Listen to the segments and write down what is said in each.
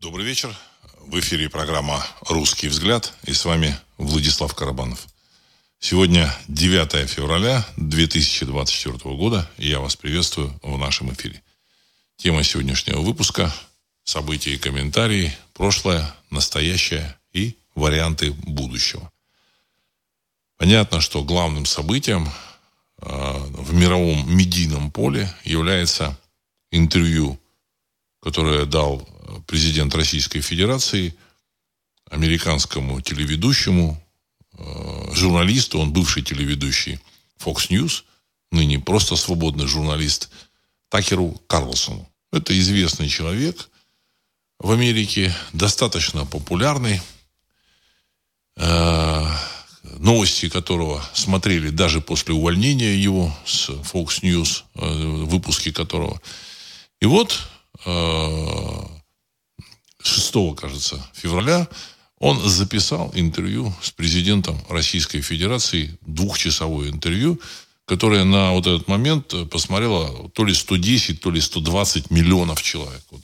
Добрый вечер. В эфире программа «Русский взгляд» и с вами Владислав Карабанов. Сегодня 9 февраля 2024 года, и я вас приветствую в нашем эфире. Тема сегодняшнего выпуска – события и комментарии, прошлое, настоящее и варианты будущего. Понятно, что главным событием э, в мировом медийном поле является интервью, которое дал президент Российской Федерации американскому телеведущему, э, журналисту, он бывший телеведущий Fox News, ныне просто свободный журналист Такеру Карлсону. Это известный человек в Америке, достаточно популярный, э, новости которого смотрели даже после увольнения его с Fox News, э, выпуски которого. И вот 6, кажется, февраля он записал интервью с президентом Российской Федерации, двухчасовое интервью, которое на вот этот момент посмотрело то ли 110, то ли 120 миллионов человек. Вот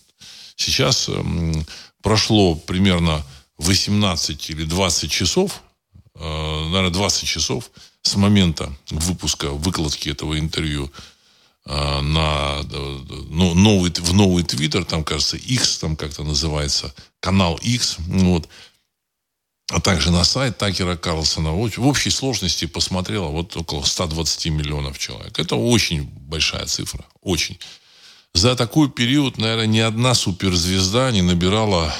сейчас эм, прошло примерно 18 или 20 часов, э, наверное, 20 часов с момента выпуска, выкладки этого интервью на ну, новый, в новый твиттер, там, кажется, X, там как-то называется, канал X, вот, а также на сайт Такера Карлсона. В общей сложности посмотрело вот около 120 миллионов человек. Это очень большая цифра, очень. За такой период, наверное, ни одна суперзвезда не набирала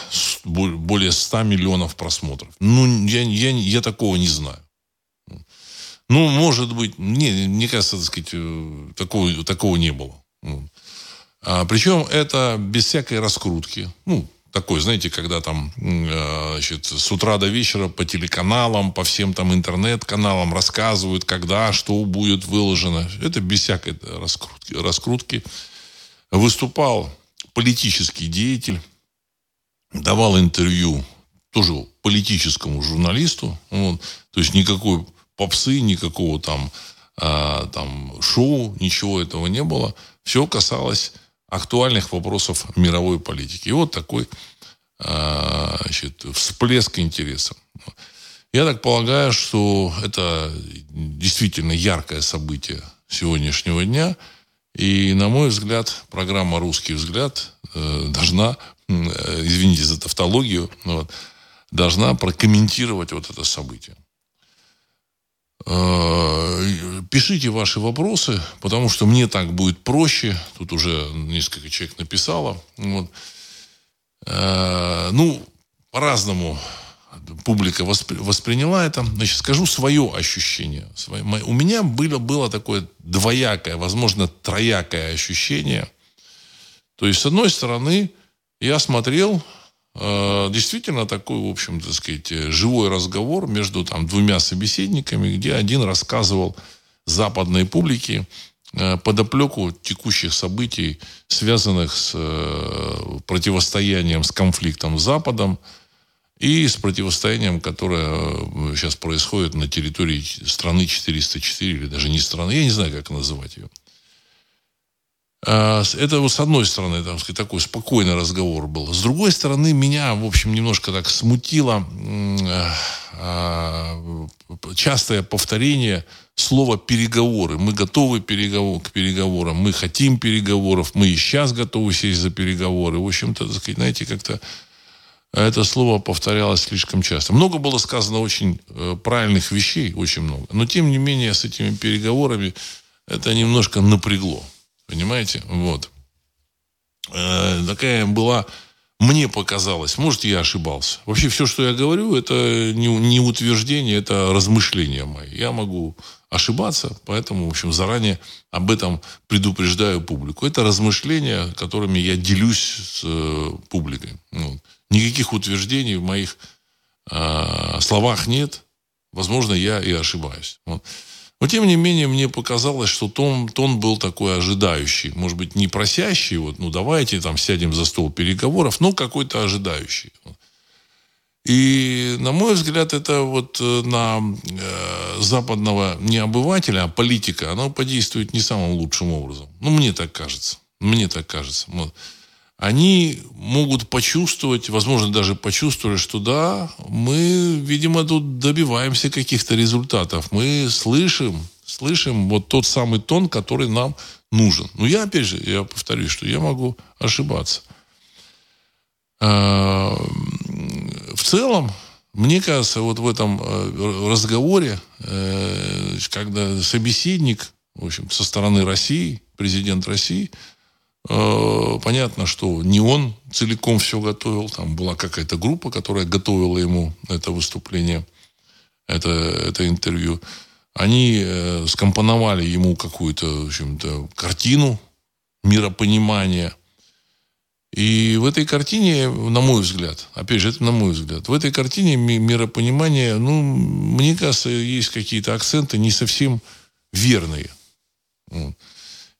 более 100 миллионов просмотров. Ну, я, я, я такого не знаю. Ну, может быть, не, мне кажется, так сказать, э, такого, такого не было. А, причем это без всякой раскрутки. Ну, такой, знаете, когда там э, значит, с утра до вечера по телеканалам, по всем там интернет-каналам рассказывают, когда, что будет выложено. Это без всякой раскрутки. раскрутки. Выступал политический деятель, давал интервью тоже политическому журналисту. Вот, то есть никакой попсы, никакого там, а, там шоу, ничего этого не было. Все касалось актуальных вопросов мировой политики. И вот такой а, значит, всплеск интереса. Я так полагаю, что это действительно яркое событие сегодняшнего дня. И, на мой взгляд, программа «Русский взгляд» э, должна, э, извините за тавтологию, вот, должна прокомментировать вот это событие. Э, пишите ваши вопросы, потому что мне так будет проще. Тут уже несколько человек написало. Вот. Э, ну, по-разному публика воспри- восприняла это. Значит, скажу свое ощущение. У меня было, было такое двоякое, возможно, троякое ощущение. То есть, с одной стороны, я смотрел действительно такой, в общем, так сказать, живой разговор между там двумя собеседниками, где один рассказывал западной публике э, подоплеку текущих событий, связанных с э, противостоянием, с конфликтом с Западом и с противостоянием, которое сейчас происходит на территории страны 404, или даже не страны, я не знаю, как называть ее. А, это вот с одной стороны, там, сказать, такой спокойный разговор был. С другой стороны, меня, в общем, немножко так смутило а, частое повторение слова переговоры. Мы готовы переговор, к переговорам, мы хотим переговоров, мы и сейчас готовы сесть за переговоры. В общем-то, знаете, как-то это слово повторялось слишком часто. Много было сказано очень э, правильных вещей, очень много. Но, тем не менее, с этими переговорами это немножко напрягло. Понимаете? Вот. Э, такая была, мне показалось, может, я ошибался. Вообще, все, что я говорю, это не, не утверждение, это размышления мои. Я могу ошибаться, поэтому, в общем, заранее об этом предупреждаю публику. Это размышления, которыми я делюсь с э, публикой. Вот. Никаких утверждений в моих э, словах нет. Возможно, я и ошибаюсь. Вот. Но, тем не менее, мне показалось, что тон, тон был такой ожидающий. Может быть, не просящий, вот, ну, давайте там сядем за стол переговоров, но какой-то ожидающий. И, на мой взгляд, это вот э, на э, западного не обывателя, а политика, оно подействует не самым лучшим образом. Ну, мне так кажется. Мне так кажется. Вот. Они могут почувствовать, возможно, даже почувствовали, что да, мы, видимо, тут добиваемся каких-то результатов. Мы слышим, слышим вот тот самый тон, который нам нужен. Но я, опять же, я повторюсь, что я могу ошибаться. А, в целом, мне кажется, вот в этом э, разговоре, э, когда собеседник, в общем, со стороны России, президент России, понятно, что не он целиком все готовил, там была какая-то группа, которая готовила ему это выступление, это, это интервью. Они скомпоновали ему какую-то, в общем-то, картину миропонимания – и в этой картине, на мой взгляд, опять же, это на мой взгляд, в этой картине миропонимания, ну, мне кажется, есть какие-то акценты не совсем верные.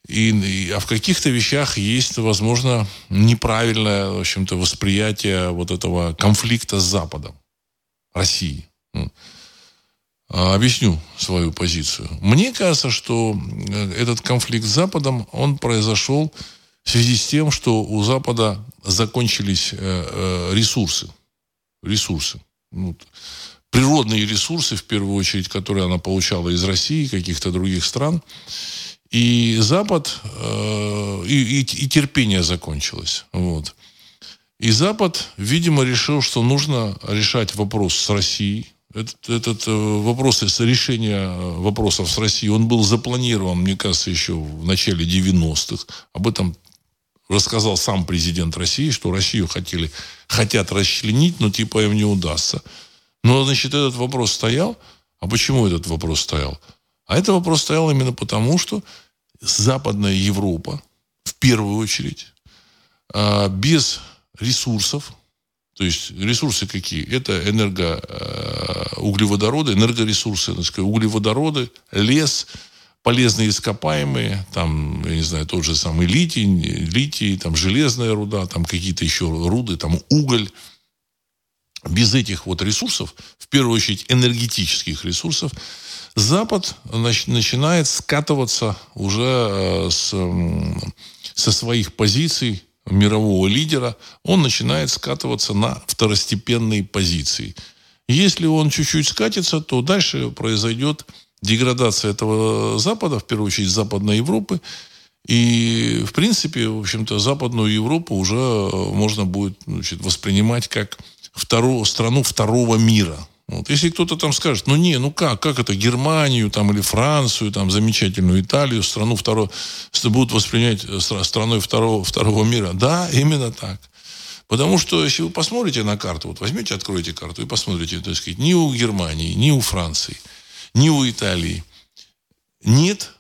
И, и, а в каких-то вещах есть, возможно, неправильное, в общем-то, восприятие вот этого конфликта с Западом, России. А, объясню свою позицию. Мне кажется, что э, этот конфликт с Западом, он произошел в связи с тем, что у Запада закончились э, э, ресурсы. Ресурсы. Ну, природные ресурсы, в первую очередь, которые она получала из России, каких-то других стран. И Запад, э, и, и, и терпение закончилось. Вот. И Запад, видимо, решил, что нужно решать вопрос с Россией. Этот, этот вопрос решения вопросов с Россией, он был запланирован, мне кажется, еще в начале 90-х. Об этом рассказал сам президент России, что Россию хотели, хотят расчленить, но типа им не удастся. Но, значит, этот вопрос стоял. А почему этот вопрос стоял? А этот вопрос стоял именно потому, что Западная Европа, в первую очередь, а, без ресурсов, то есть ресурсы какие? Это энергоуглеводороды, а, энергоресурсы, так сказать, углеводороды, лес – полезные ископаемые, там, я не знаю, тот же самый литий, литий, там железная руда, там какие-то еще руды, там уголь. Без этих вот ресурсов, в первую очередь энергетических ресурсов, Запад начинает скатываться уже э, с, со своих позиций мирового лидера, он начинает скатываться на второстепенные позиции. Если он чуть-чуть скатится, то дальше произойдет деградация этого Запада, в первую очередь Западной Европы. И, в принципе, в общем-то, Западную Европу уже э, можно будет значит, воспринимать как вторую, страну второго мира. Вот. Если кто-то там скажет, ну не, ну как, как это Германию там, или Францию, там, замечательную Италию, страну второго, будут воспринять э, страной второго, второго мира. Да, именно так. Потому что, если вы посмотрите на карту, вот возьмете, откроете карту и посмотрите, так сказать, ни у Германии, ни у Франции – ни у Италии нет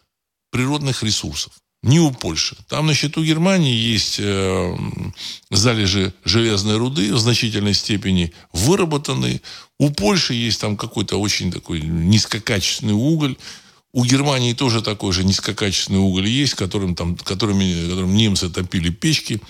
природных ресурсов. Ни у Польши. Там на счету Германии есть э, залежи железной руды в значительной степени выработанные. У Польши есть там какой-то очень такой низкокачественный уголь. У Германии тоже такой же низкокачественный уголь есть, которым, там, которыми, которым немцы топили печки.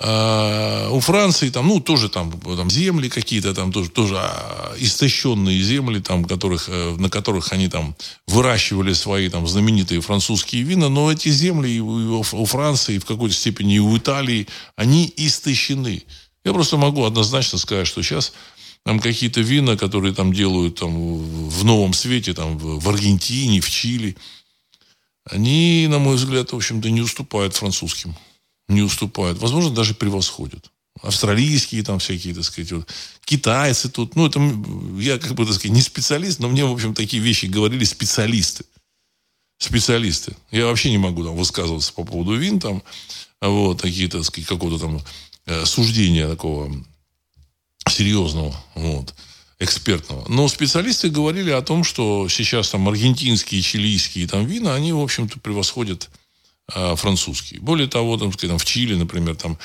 А, у Франции там, ну, тоже там, там земли какие-то, там тоже, тоже а, истощенные земли, там, которых, э, на которых они там выращивали свои там знаменитые французские вина, но эти земли у, у Франции, в какой-то степени и у Италии, они истощены. Я просто могу однозначно сказать, что сейчас там какие-то вина, которые там делают там, в новом свете, там, в Аргентине, в Чили, они, на мой взгляд, в общем-то, не уступают французским не уступают. Возможно, даже превосходят. Австралийские там всякие, так сказать, вот. китайцы тут. Ну, это я, как бы, так сказать, не специалист, но мне, в общем, такие вещи говорили специалисты. Специалисты. Я вообще не могу там высказываться по поводу вин, там, вот, такие, так сказать, какого-то там э, суждения такого серьезного, вот, экспертного. Но специалисты говорили о том, что сейчас там аргентинские, чилийские там вина, они, в общем-то, превосходят французский. Более того, там, там, в Чили, например, там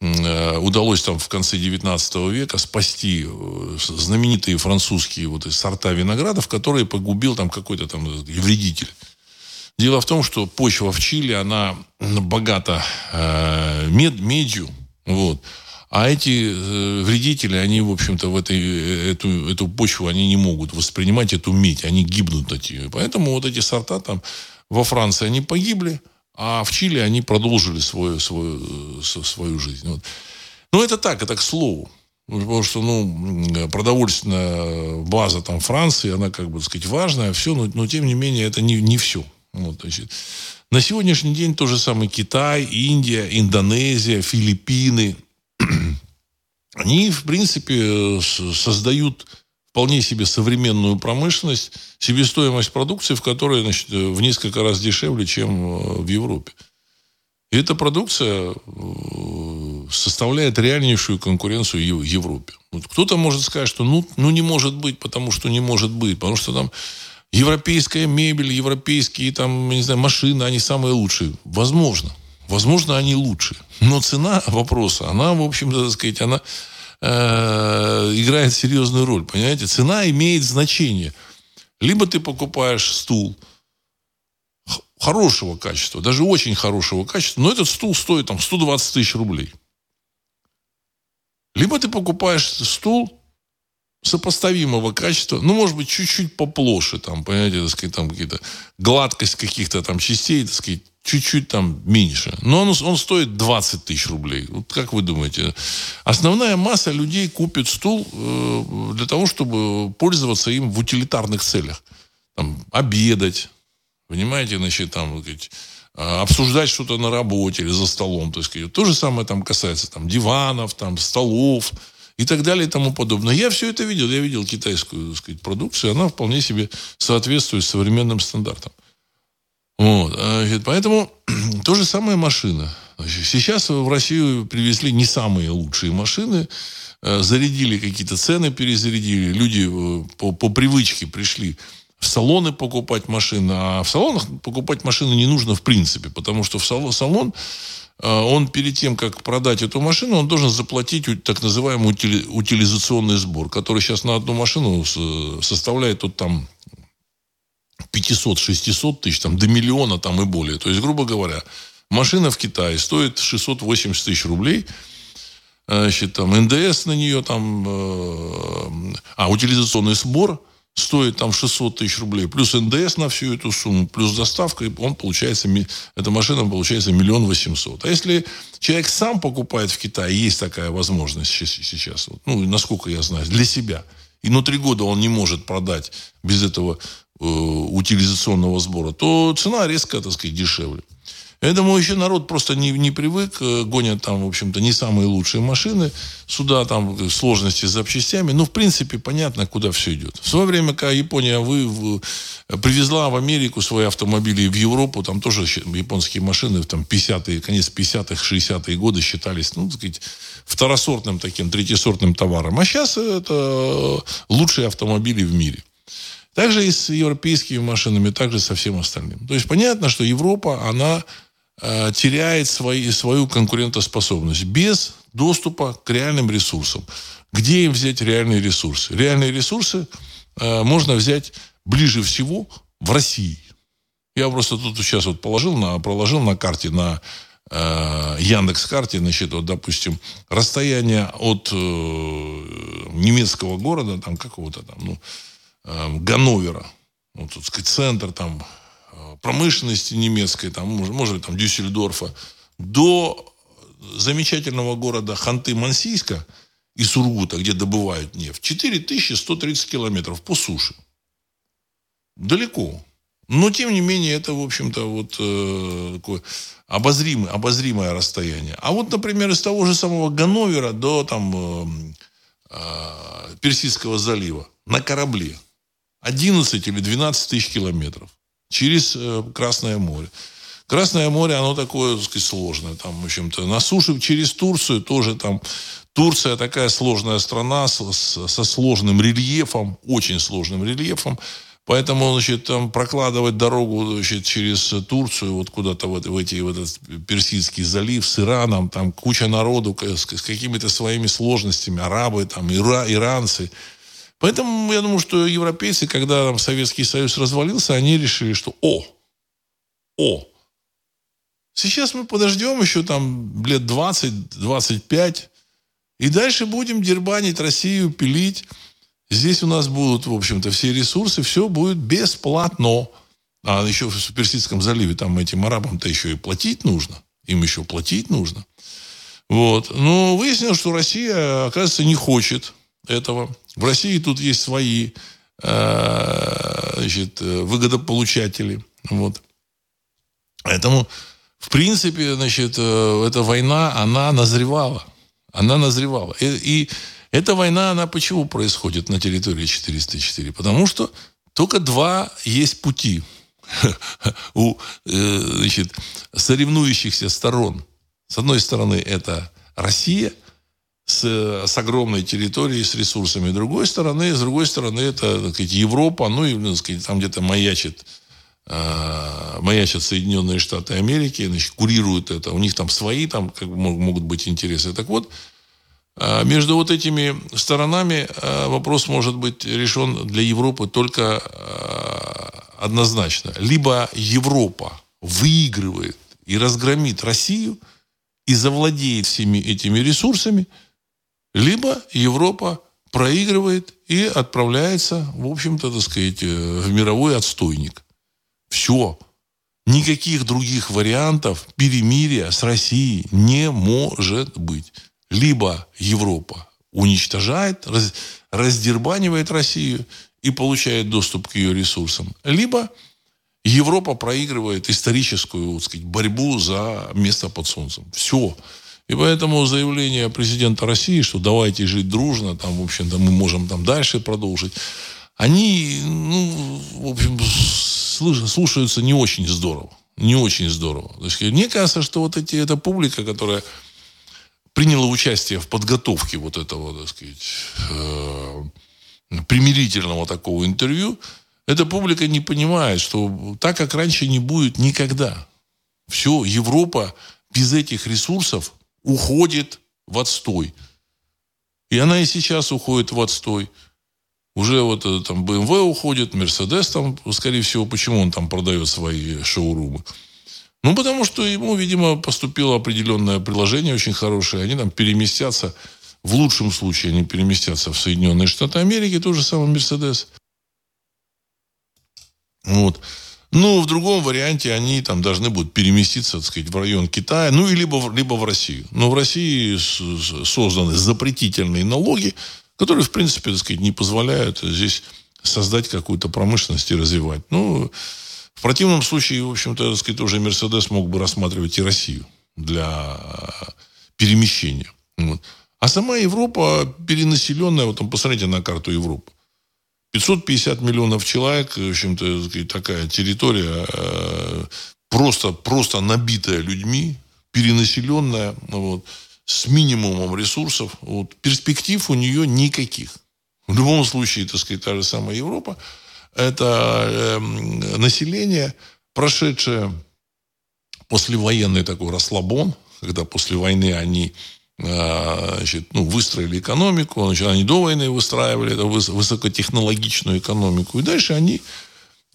э, удалось там в конце 19 века спасти э, знаменитые французские вот сорта виноградов, которые погубил там какой-то там вредитель. Дело в том, что почва в Чили, она богата э, мед, медью, вот. А эти э, вредители, они, в общем-то, в этой, эту, эту почву они не могут воспринимать, эту медь, они гибнут от нее. Поэтому вот эти сорта там во Франции, они погибли, А в Чили они продолжили свою, свою, свою жизнь. Вот. Ну, это так, это к слову. Потому что, ну, продовольственная база там Франции, она, как бы, так сказать, важная, все, но, но тем не менее, это не, не все. Вот, значит. На сегодняшний день то же самое Китай, Индия, Индонезия, Филиппины. Они, в принципе, создают вполне себе современную промышленность, себестоимость продукции, в которой значит, в несколько раз дешевле, чем э, в Европе. И эта продукция э, составляет реальнейшую конкуренцию в Европе. Вот кто-то может сказать, что ну, ну не может быть, потому что не может быть, потому что там европейская мебель, европейские там, не знаю, машины, они самые лучшие. Возможно. Возможно, они лучше. Но цена вопроса, она, в общем-то, так сказать, она э, играет серьезную роль. Понимаете? Цена имеет значение. Либо ты покупаешь стул хорошего качества, даже очень хорошего качества, но этот стул стоит там 120 тысяч рублей. Либо ты покупаешь стул сопоставимого качества, ну, может быть, чуть-чуть поплоше, там, понимаете, так сказать, там какие-то гладкость каких-то там частей, так сказать, чуть-чуть там меньше. Но он, он стоит 20 тысяч рублей. Вот как вы думаете? Основная масса людей купит стул э, для того, чтобы пользоваться им в утилитарных целях. Там, обедать, понимаете, значит, там, сказать, а, обсуждать что-то на работе или за столом. То, есть, то же самое там касается там, диванов, там, столов, и так далее и тому подобное. Я все это видел. Я видел китайскую так сказать, продукцию. Она вполне себе соответствует современным стандартам. Вот. А, поэтому то же самое машина. Сейчас в Россию привезли не самые лучшие машины, э, зарядили какие-то цены, перезарядили. Люди э, по, по привычке пришли в салоны покупать машины. А в салонах покупать машины не нужно в принципе, потому что в салон а, он перед тем, как продать эту машину, он должен заплатить так называемый утилизационный сбор, который сейчас на одну машину составляет вот там 500-600 тысяч, там, до миллиона там и более. То есть, грубо говоря, машина в Китае стоит 680 тысяч рублей, значит, там, НДС на нее, там, э, а, утилизационный сбор – стоит там 600 тысяч рублей, плюс НДС на всю эту сумму, плюс доставка, и он получается, эта машина получается миллион восемьсот. А если человек сам покупает в Китае, есть такая возможность сейчас, ну, насколько я знаю, для себя, и на три года он не может продать без этого э, утилизационного сбора, то цена резко, так сказать, дешевле. Этому еще народ просто не, не привык, э, гонят там, в общем-то, не самые лучшие машины, сюда там сложности с запчастями. Ну, в принципе, понятно, куда все идет. В свое время, когда Япония вы, в, привезла в Америку свои автомобили в Европу, там тоже японские машины, там 50-е, конец 50-х, 60-е годы считались, ну, так сказать, второсортным таким, третьесортным товаром. А сейчас это лучшие автомобили в мире. Также и с европейскими машинами, также со всем остальным. То есть понятно, что Европа, она Э, теряет свои, свою конкурентоспособность без доступа к реальным ресурсам. Где им взять реальные ресурсы? Реальные ресурсы э, можно взять ближе всего в России. Я просто тут сейчас вот положил на, проложил на карте, на э, Яндекс карте, значит, вот, допустим, расстояние от э, немецкого города, там какого-то там, ну, Ганновера, вот, тут сказать, центр там промышленности немецкой, там, может, может там, Дюссельдорфа, до замечательного города Ханты-Мансийска и Сургута, где добывают нефть, 4130 километров по суше. Далеко. Но, тем не менее, это, в общем-то, вот э, такое обозримое, обозримое расстояние. А вот, например, из того же самого Ганновера до там, э, э, Персидского залива на корабле 11 или 12 тысяч километров через э, Красное море. Красное море, оно такое, так сказать, сложное. Там, в общем-то, на суше через Турцию тоже там... Турция такая сложная страна с, с, со сложным рельефом, очень сложным рельефом. Поэтому, значит, там прокладывать дорогу значит, через Турцию, вот куда-то в, в, эти, в этот Персидский залив с Ираном, там куча народу с, с какими-то своими сложностями, арабы, там, ира, иранцы – Поэтому я думаю, что европейцы, когда там Советский Союз развалился, они решили, что о, о, сейчас мы подождем еще там лет 20-25, и дальше будем дербанить Россию, пилить. Здесь у нас будут, в общем-то, все ресурсы, все будет бесплатно. А еще в Персидском заливе там этим арабам-то еще и платить нужно. Им еще платить нужно. Вот. Но выяснилось, что Россия, оказывается, не хочет этого. В России тут есть свои э, значит, выгодополучатели. Вот. Поэтому, в принципе, значит, э, эта война, она назревала. Она назревала. И, и эта война, она почему происходит на территории 404? Потому что только два есть пути у э, значит, соревнующихся сторон. С одной стороны, это Россия с, с огромной территорией, с ресурсами. С другой стороны, с другой стороны, это так сказать, Европа, ну и так сказать, там где-то маячит э, маячат Соединенные Штаты Америки, значит, курируют это. У них там свои там как могут быть интересы. Так вот, э, между вот этими сторонами э, вопрос может быть решен для Европы только однозначно. Либо Европа выигрывает и разгромит Россию и завладеет всеми этими ресурсами, либо Европа проигрывает и отправляется, в общем-то, так сказать, э, в мировой отстойник. Все. Никаких других вариантов перемирия с Россией не может быть. Либо Европа уничтожает, раз, раздербанивает Россию и получает доступ к ее ресурсам. Либо Европа проигрывает историческую так сказать, борьбу за место под солнцем. Все. И поэтому заявление президента России, что давайте жить дружно, там, в общем-то, мы можем там дальше продолжить, они, ну, в общем, слушаются не очень здорово. Не очень здорово. То есть, мне кажется, что вот эти, эта публика, которая приняла участие в подготовке вот этого, так сказать, э, примирительного такого интервью, эта публика не понимает, что так, как раньше, не будет никогда. Все, Европа без этих ресурсов уходит в отстой. И она и сейчас уходит в отстой. Уже вот э, там BMW уходит, Mercedes там, скорее всего, почему он там продает свои шоурумы. Ну, потому что ему, видимо, поступило определенное приложение очень хорошее. Они там переместятся в лучшем случае они переместятся в Соединенные Штаты Америки, тот же самый Мерседес. Вот. Ну, в другом варианте они там должны будут переместиться, так сказать, в район Китая, ну, и либо, либо в Россию. Но в России созданы запретительные налоги, которые, в принципе, так сказать, не позволяют здесь создать какую-то промышленность и развивать. Ну, в противном случае, в общем-то, так сказать, уже Мерседес мог бы рассматривать и Россию для перемещения. Вот. А сама Европа перенаселенная, вот там посмотрите на карту Европы. 550 миллионов человек, в общем-то, такая территория э, просто, просто набитая людьми, перенаселенная, вот, с минимумом ресурсов. Вот, перспектив у нее никаких. В любом случае, так сказать, та же самая Европа, это э, население, прошедшее послевоенный такой расслабон, когда после войны они значит, ну, выстроили экономику, значит, они до войны выстраивали эту высокотехнологичную экономику, и дальше они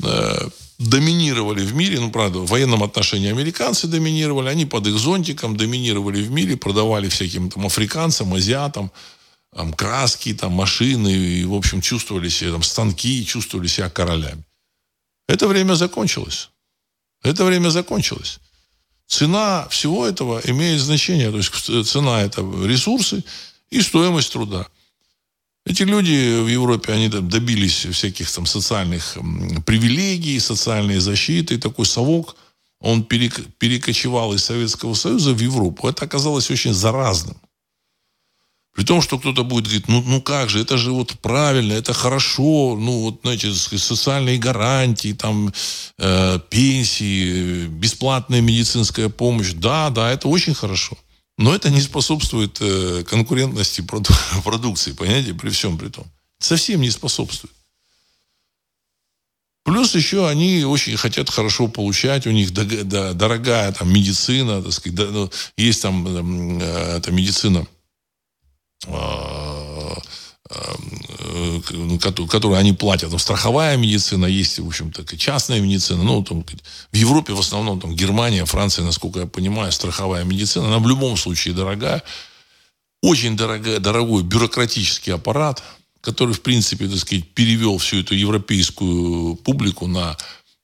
э, доминировали в мире, ну, правда, в военном отношении американцы доминировали, они под их зонтиком доминировали в мире, продавали всяким там африканцам, азиатам, там, краски, там, машины, и, в общем, чувствовали себя, там, станки, чувствовали себя королями. Это время закончилось. Это время закончилось. Цена всего этого имеет значение. То есть цена – это ресурсы и стоимость труда. Эти люди в Европе, они добились всяких там социальных привилегий, социальной защиты. И такой совок, он перекочевал из Советского Союза в Европу. Это оказалось очень заразным. При том, что кто-то будет говорить, ну, ну как же, это же вот правильно, это хорошо, ну вот, знаете, социальные гарантии, там, э, пенсии, бесплатная медицинская помощь. Да, да, это очень хорошо. Но это не способствует э, конкурентности проду- продукции, понимаете, при всем при том. Совсем не способствует. Плюс еще они очень хотят хорошо получать, у них дорогая там медицина, так сказать, ну, есть там э, эта медицина Э, э, э, которую они платят. Там страховая медицина, есть, в общем-то, частная медицина. Ну, там, в Европе в основном, там, Германия, Франция, насколько я понимаю, страховая медицина, она в любом случае дорогая. Очень дорогая, дорогой бюрократический аппарат, который, в принципе, так сказать, перевел всю эту европейскую публику на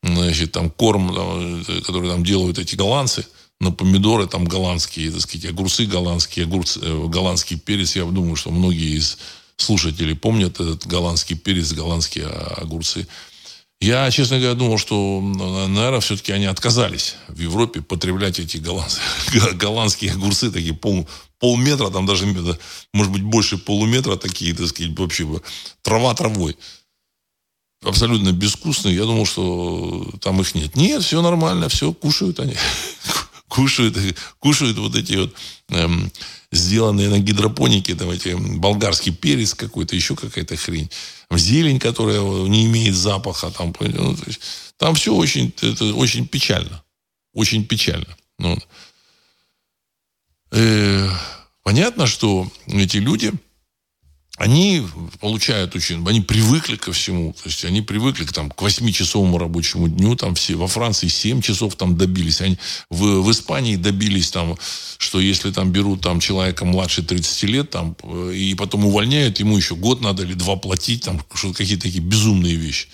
значит, там корм, э, который там делают эти голландцы, на помидоры там голландские, так сказать, огурцы голландские, огурцы, э, голландский перец. Я думаю, что многие из слушателей помнят этот голландский перец, голландские огурцы. Я, честно говоря, думал, что, наверное, все-таки они отказались в Европе потреблять эти голландские, голландские огурцы, такие пол, полметра, там даже, может быть, больше полуметра такие, так сказать, вообще трава травой абсолютно безвкусные. Я думал, что там их нет. Нет, все нормально, все, кушают они. кушают, кушают вот эти вот эм, сделанные на гидропонике, там эти болгарский перец какой-то, еще какая-то хрень. Зелень, которая не имеет запаха. Там, ну, есть, там все очень, это очень печально. Очень печально. Ну, э, понятно, что эти люди они получают очень, они привыкли ко всему, то есть они привыкли там, к 8-часовому рабочему дню, там все, во Франции 7 часов там добились, они в, в Испании добились там, что если там берут там человека младше 30 лет, там, э, и потом увольняют, ему еще год надо или два платить, там, что какие-то такие безумные вещи.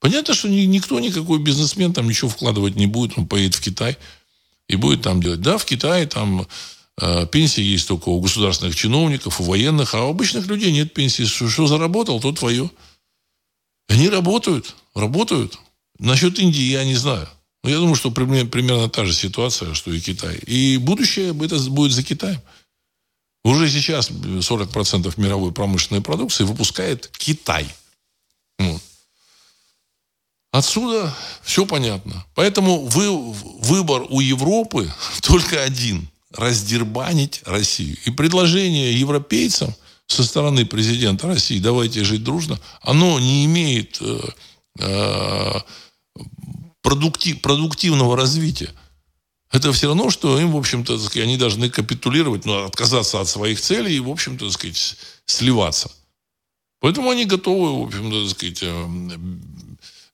Понятно, что ни, никто, никакой бизнесмен там ничего вкладывать не будет, он поедет в Китай и будет там делать. Да, в Китае там пенсии есть только у государственных чиновников, у военных, а у обычных людей нет пенсии. Что заработал, то твое. Они работают, работают. Насчет Индии я не знаю. Но я думаю, что примерно та же ситуация, что и Китай. И будущее это будет за Китаем. Уже сейчас 40% мировой промышленной продукции выпускает Китай. Вот. Отсюда все понятно. Поэтому вы, выбор у Европы только один – раздербанить Россию. И предложение европейцам со стороны президента России «давайте жить дружно», оно не имеет э, э, продуктив, продуктивного развития. Это все равно, что им, в общем-то, сказать, они должны капитулировать, ну, отказаться от своих целей и, в общем-то, сказать, сливаться. Поэтому они готовы, в общем-то, сказать, э,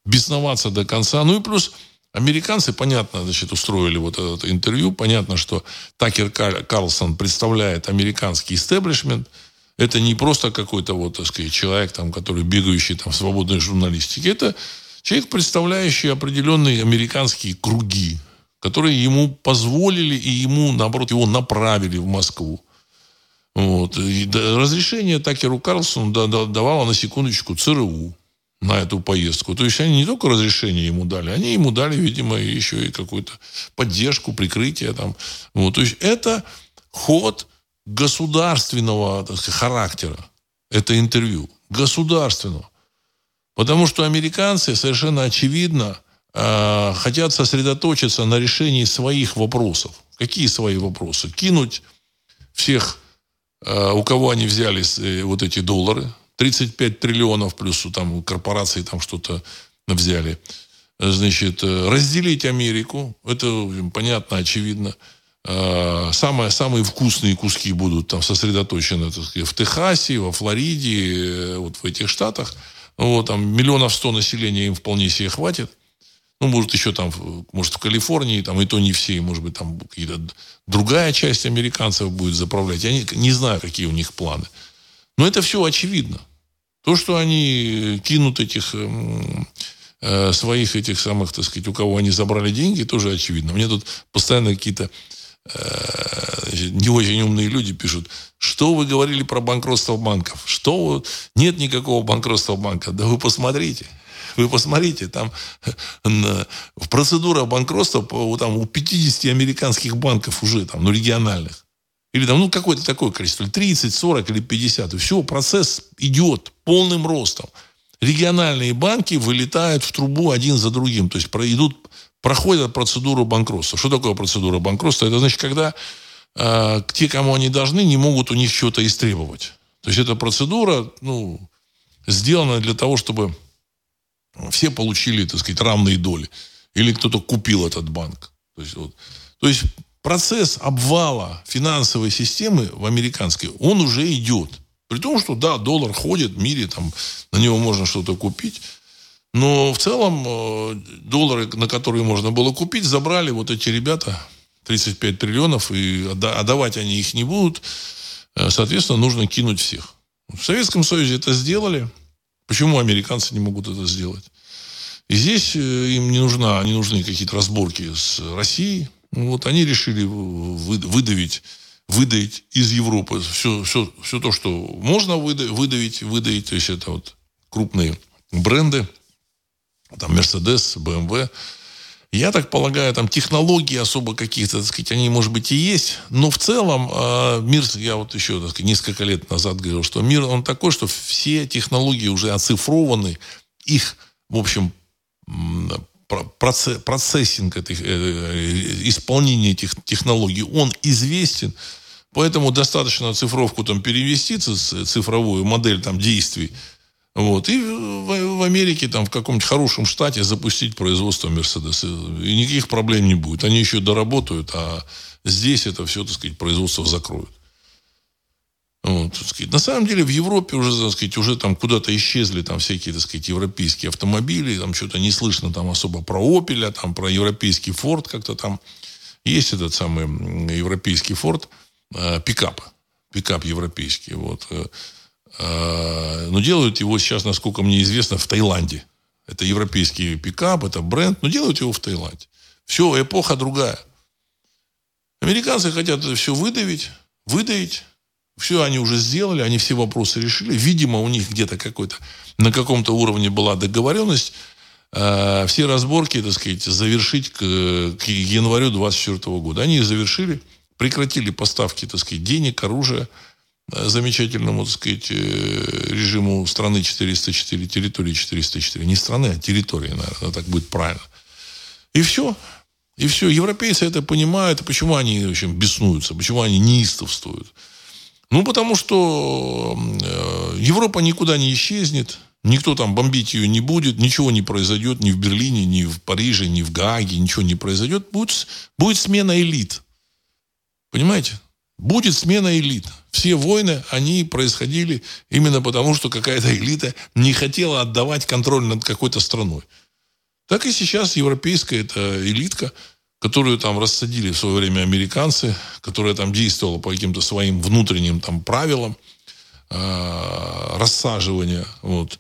бесноваться до конца. Ну и плюс Американцы, понятно, значит, устроили вот это интервью. Понятно, что Такер Карлсон представляет американский истеблишмент. Это не просто какой-то вот, так сказать, человек, там, который бегающий там, в свободной журналистике. Это человек, представляющий определенные американские круги, которые ему позволили и ему, наоборот, его направили в Москву. Вот. И разрешение Такеру Карлсону давало на секундочку ЦРУ на эту поездку. То есть они не только разрешение ему дали, они ему дали, видимо, еще и какую-то поддержку, прикрытие там. Вот. То есть это ход государственного так сказать, характера. Это интервью. Государственного. Потому что американцы совершенно очевидно э, хотят сосредоточиться на решении своих вопросов. Какие свои вопросы? Кинуть всех, э, у кого они взяли э, вот эти доллары, 35 триллионов, плюс там корпорации там что-то взяли. Значит, э, разделить Америку, это понятно, очевидно. А, самые, самые вкусные куски будут там сосредоточены так сказать, в Техасе, во Флориде, э, вот в этих штатах. Вот, там миллионов сто населения им вполне себе хватит. Ну, может, еще там, может, в Калифорнии, там и то не все, может быть, там какие-то другая часть американцев будет заправлять. Я не, не знаю, какие у них планы. Но это все очевидно. То, что они кинут этих эм, э, своих этих самых, так сказать, у кого они забрали деньги, тоже очевидно. Мне тут постоянно какие-то э, не очень умные люди пишут, что вы говорили про банкротство банков? Что нет никакого банкротства банка? Да вы посмотрите. Вы посмотрите, там процедура банкротства там, у 50 американских банков уже, там, ну, региональных. Или там, ну, какое-то такое количество, 30, 40 или 50. И все, процесс идет полным ростом. Региональные банки вылетают в трубу один за другим. То есть идут, проходят процедуру банкротства. Что такое процедура банкротства? Это значит, когда э, те, кому они должны, не могут у них что-то истребовать. То есть эта процедура ну, сделана для того, чтобы все получили, так сказать, равные доли. Или кто-то купил этот банк. То есть, вот, то есть процесс обвала финансовой системы в американской, он уже идет. При том, что да, доллар ходит в мире, там, на него можно что-то купить. Но в целом э, доллары, на которые можно было купить, забрали вот эти ребята, 35 триллионов, и отдавать они их не будут. Э, соответственно, нужно кинуть всех. В Советском Союзе это сделали. Почему американцы не могут это сделать? И здесь э, им не, нужна, не нужны какие-то разборки с Россией. Вот они решили выдавить, выдавить из Европы все, все, все то, что можно выдавить, выдавить. То есть это вот крупные бренды, там Mercedes, BMW. Я так полагаю, там технологии особо каких-то, так сказать, они, может быть, и есть, но в целом э, мир, я вот еще, так сказать, несколько лет назад говорил, что мир, он такой, что все технологии уже оцифрованы, их, в общем, процесс, процессинг этих, э, исполнение этих технологий, он известен, поэтому достаточно цифровку там перевести, цифровую модель там действий, вот. И в, в Америке, там, в каком-нибудь хорошем штате запустить производство Мерседес. И никаких проблем не будет. Они еще доработают, а здесь это все, так сказать, производство закроют. Вот, сказать. На самом деле в Европе уже, так сказать, уже там куда-то исчезли там всякие, так сказать, европейские автомобили, там что-то не слышно там особо про Opel, там про европейский Ford как-то там. Есть этот самый европейский Ford, э, пикап, пикап европейский, вот. Э, э, но делают его сейчас, насколько мне известно, в Таиланде. Это европейский пикап, это бренд, но делают его в Таиланде. Все, эпоха другая. Американцы хотят это все выдавить, выдавить, все они уже сделали, они все вопросы решили. Видимо, у них где-то какой-то, на каком-то уровне была договоренность э, все разборки, так сказать, завершить к, к январю 2024 года. Они их завершили, прекратили поставки, так сказать, денег, оружия э, замечательному, так сказать, э, режиму страны 404, территории 404. Не страны, а территории, наверное, так будет правильно. И все. И все. Европейцы это понимают. Почему они, в общем, беснуются? Почему они неистовствуют? Ну, потому что э, Европа никуда не исчезнет, никто там бомбить ее не будет, ничего не произойдет ни в Берлине, ни в Париже, ни в Гааге, ничего не произойдет. Будет, будет смена элит. Понимаете? Будет смена элит. Все войны, они происходили именно потому, что какая-то элита не хотела отдавать контроль над какой-то страной. Так и сейчас европейская эта элитка – которую там рассадили в свое время американцы, которая там действовала по каким-то своим внутренним там правилам э, рассаживания, вот,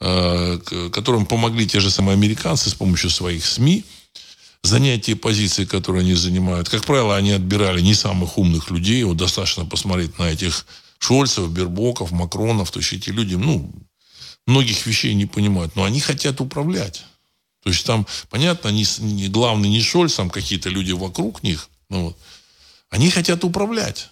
э, которым помогли те же самые американцы с помощью своих СМИ занять те позиции, которые они занимают. Как правило, они отбирали не самых умных людей. Вот достаточно посмотреть на этих Шольцев, Бербоков, Макронов. То есть эти люди, ну, многих вещей не понимают. Но они хотят управлять. То есть там, понятно, не, не, главный не Шольц, там какие-то люди вокруг них. Ну, вот. Они хотят управлять.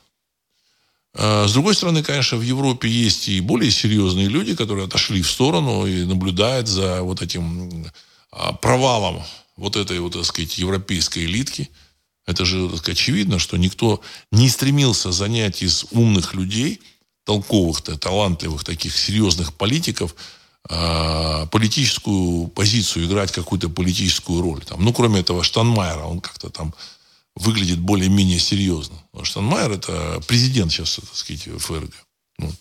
А, с другой стороны, конечно, в Европе есть и более серьезные люди, которые отошли в сторону и наблюдают за вот этим а, провалом вот этой, вот, так сказать, европейской элитки. Это же так сказать, очевидно, что никто не стремился занять из умных людей, толковых, талантливых, таких серьезных политиков – политическую позицию, играть какую-то политическую роль. Там, ну, кроме этого, Штанмайера, он как-то там выглядит более-менее серьезно. Штанмайер это президент сейчас, так сказать, ФРГ. Вот.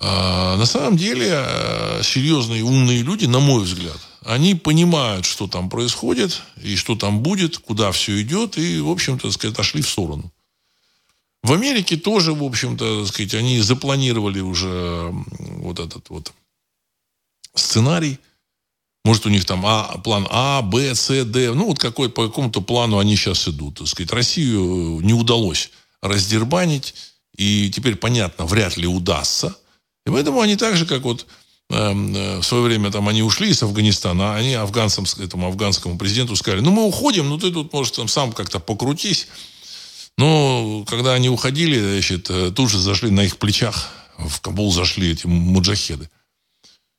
А на самом деле э, серьезные умные люди, на мой взгляд, они понимают, что там происходит и что там будет, куда все идет, и, в общем-то, сказать, отошли в сторону. В Америке тоже, в общем-то, сказать, они запланировали уже вот этот вот сценарий. Может, у них там а, план А, Б, С, Д. Ну, вот какой, по какому-то плану они сейчас идут. Так сказать. Россию не удалось раздербанить. И теперь, понятно, вряд ли удастся. И поэтому они так же, как вот эм, э, в свое время там они ушли из Афганистана, они афганцам, этому афганскому президенту сказали, ну, мы уходим, ну, ты тут, может, там сам как-то покрутись. Но когда они уходили, значит, э, тут же зашли на их плечах, в Кабул зашли эти муджахеды.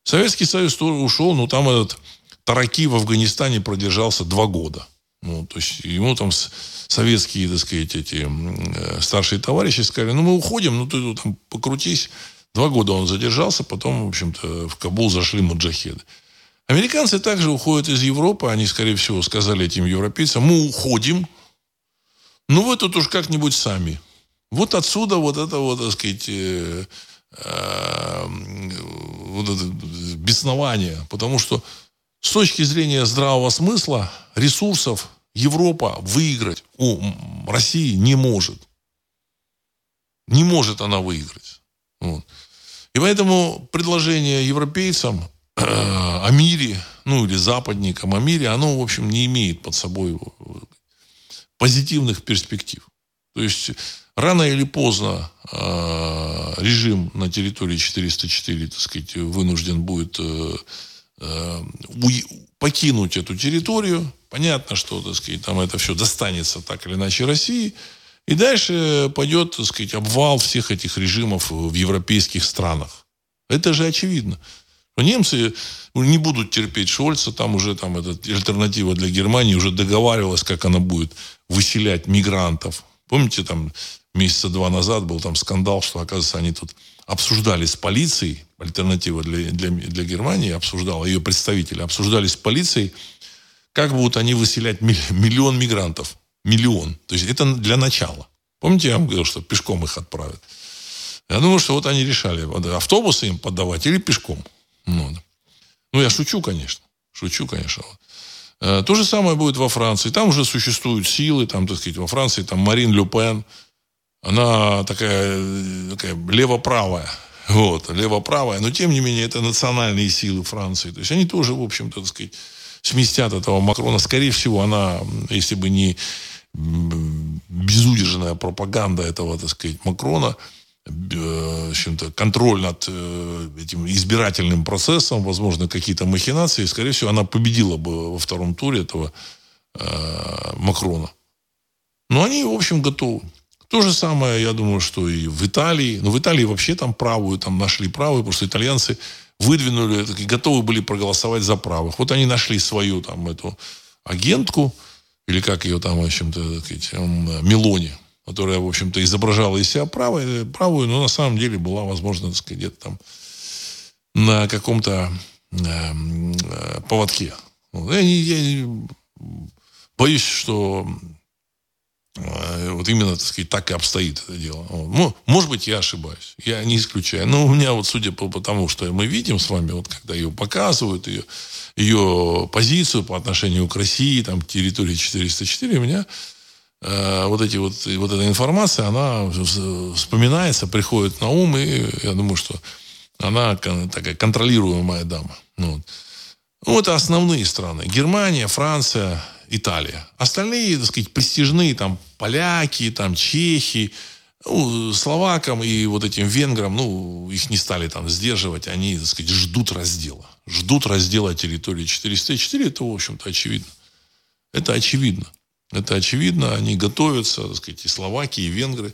Советский Союз тоже ушел, но там этот Тараки в Афганистане продержался два года. Ну, то есть ему там советские, так сказать, эти э, старшие товарищи сказали, ну, мы уходим, ну, ты там покрутись. Два года он задержался, потом, в общем-то, в Кабул зашли маджахеды. Американцы также уходят из Европы, они, скорее всего, сказали этим европейцам, мы уходим, ну, вы тут уж как-нибудь сами. Вот отсюда вот это вот, так сказать, э, э, вот это беснование. Потому что с точки зрения здравого смысла, ресурсов Европа выиграть у России не может. Не может она выиграть. Вот. И поэтому предложение европейцам о мире, ну или западникам о мире, оно, в общем, не имеет под собой позитивных перспектив. То есть рано или поздно э, режим на территории 404, так сказать, вынужден будет э, э, покинуть эту территорию. Понятно, что, так сказать, там это все достанется так или иначе России. И дальше пойдет, так сказать, обвал всех этих режимов в европейских странах. Это же очевидно. Немцы не будут терпеть Шольца, там уже там эта альтернатива для Германии уже договаривалась, как она будет выселять мигрантов. Помните, там месяца два назад был там скандал, что, оказывается, они тут обсуждали с полицией, альтернатива для, для, для Германии обсуждала, ее представители обсуждали с полицией, как будут они выселять миллион мигрантов. Миллион. То есть это для начала. Помните, я вам говорил, что пешком их отправят? Я думаю, что вот они решали, автобусы им подавать или пешком. Ну, ну я шучу, конечно. Шучу, конечно. Э, то же самое будет во Франции. Там уже существуют силы, там, так сказать, во Франции, там Марин Люпен, она такая, такая лево-правая. Вот, лево-правая. Но, тем не менее, это национальные силы Франции. То есть, они тоже, в общем-то, так сказать, сместят этого Макрона. Скорее всего, она, если бы не безудержная пропаганда этого, так сказать, Макрона, в общем-то, контроль над э, этим избирательным процессом, возможно, какие-то махинации, скорее всего, она победила бы во втором туре этого э, Макрона. Но они, в общем, готовы. То же самое, я думаю, что и в Италии. Но ну, в Италии вообще там правую, там нашли правую, потому что итальянцы выдвинули, готовы были проголосовать за правых. Вот они нашли свою там эту агентку, или как ее там, в общем-то, Мелони, которая, в общем-то, изображала из себя правую, правую, но на самом деле была, возможно, сказать, где-то там на каком-то э, поводке. Я, я боюсь, что Э, вот именно, так сказать, так и обстоит это дело. Ну, может быть, я ошибаюсь. Я не исключаю. Но у меня вот, судя по, по тому, что мы видим с вами, вот когда ее показывают, ее, ее позицию по отношению к России, там, территории 404, у меня э, вот, эти вот, вот эта информация, она вспоминается, приходит на ум, и я думаю, что она такая контролируемая дама. Ну, ну, это основные страны. Германия, Франция, Италия. Остальные, так сказать, престижные, там, поляки, там, чехи, ну, словакам и вот этим венграм, ну, их не стали там сдерживать, они, так сказать, ждут раздела. Ждут раздела территории 404, это, в общем-то, очевидно. Это очевидно. Это очевидно, они готовятся, так сказать, и словаки, и венгры,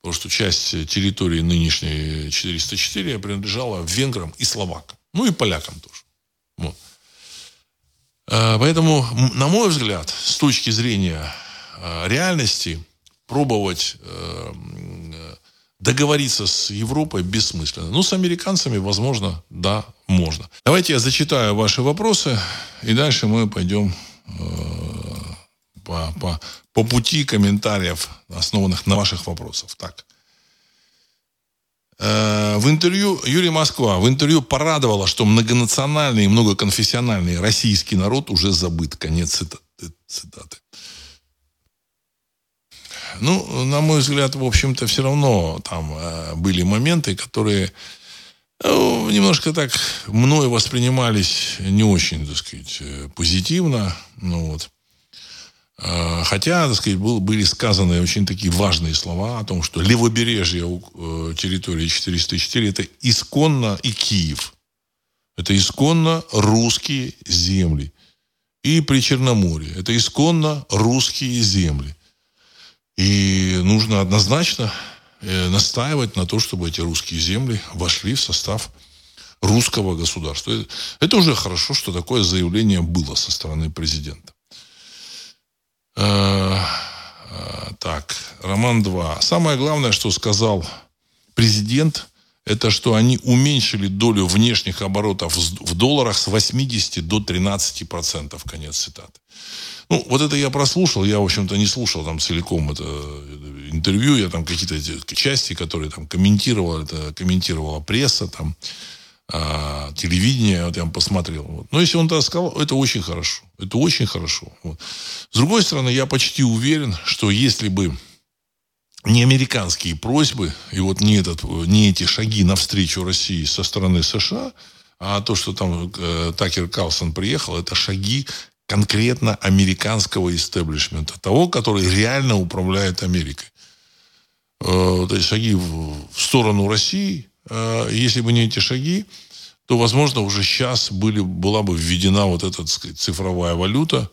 потому что часть территории нынешней 404 принадлежала венграм и словакам. Ну и полякам тоже. Вот. Э, поэтому, на мой взгляд, с точки зрения э, реальности, пробовать э, договориться с Европой бессмысленно. Ну, с американцами, возможно, да, можно. Давайте я зачитаю ваши вопросы, и дальше мы пойдем по, по, по пути комментариев, основанных на ваших вопросах. Так. Э, в интервью Юрий Москва в интервью порадовала, что многонациональный и многоконфессиональный российский народ уже забыт. Конец цитаты. Ну, на мой взгляд, в общем-то, все равно там э, были моменты, которые ну, немножко так мною воспринимались не очень, так сказать, позитивно. Ну, вот. Э, хотя, так сказать, был, были сказаны очень такие важные слова о том, что левобережье э, территории 404 это исконно и Киев. Это исконно русские земли. И при Черноморье. Это исконно русские земли. И нужно однозначно э, настаивать на то, чтобы эти русские земли вошли в состав русского государства. Это уже хорошо, что такое заявление было со стороны президента. Э, э, так, Роман 2. Самое главное, что сказал президент, это что они уменьшили долю внешних оборотов в долларах с 80 до 13 процентов. Конец цитаты. Ну, вот это я прослушал. Я, в общем-то, не слушал там целиком это интервью. Я там какие-то части, которые там комментировал, это комментировала пресса там а, телевидение, вот я посмотрел. Вот. Но если он это сказал, это очень хорошо. Это очень хорошо. Вот. С другой стороны, я почти уверен, что если бы не американские просьбы, и вот не, этот, не эти шаги навстречу России со стороны США, А то, что там э, Такер Калсон приехал, это шаги конкретно американского истеблишмента. Того, который реально управляет Америкой. Э, эти шаги в, в сторону России. Э, если бы не эти шаги, то, возможно, уже сейчас были, была бы введена вот эта сказать, цифровая валюта,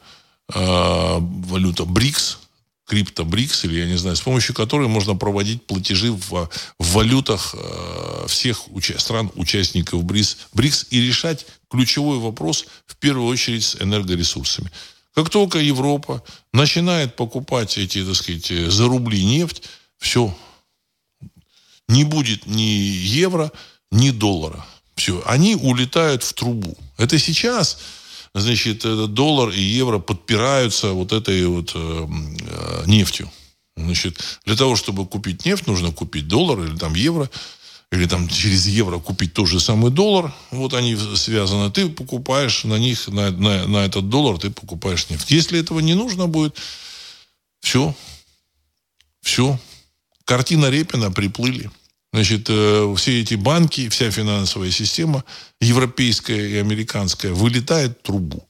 э, валюта БРИКС, крипто БРИКС, или я не знаю, с помощью которой можно проводить платежи в, в валютах э, всех уча- стран-участников БРИКС, БРИКС и решать ключевой вопрос в первую очередь с энергоресурсами. Как только Европа начинает покупать эти, так сказать, за рубли нефть, все, не будет ни евро, ни доллара. Все, они улетают в трубу. Это сейчас, значит, доллар и евро подпираются вот этой вот э, э, нефтью. Значит, для того, чтобы купить нефть, нужно купить доллар или там евро, или там через евро купить тот же самый доллар. Вот они связаны. Ты покупаешь на них, на, на, на этот доллар, ты покупаешь нефть. Если этого не нужно будет, все, все. Картина Репина приплыли. Значит, э, все эти банки, вся финансовая система, европейская и американская, вылетает в трубу.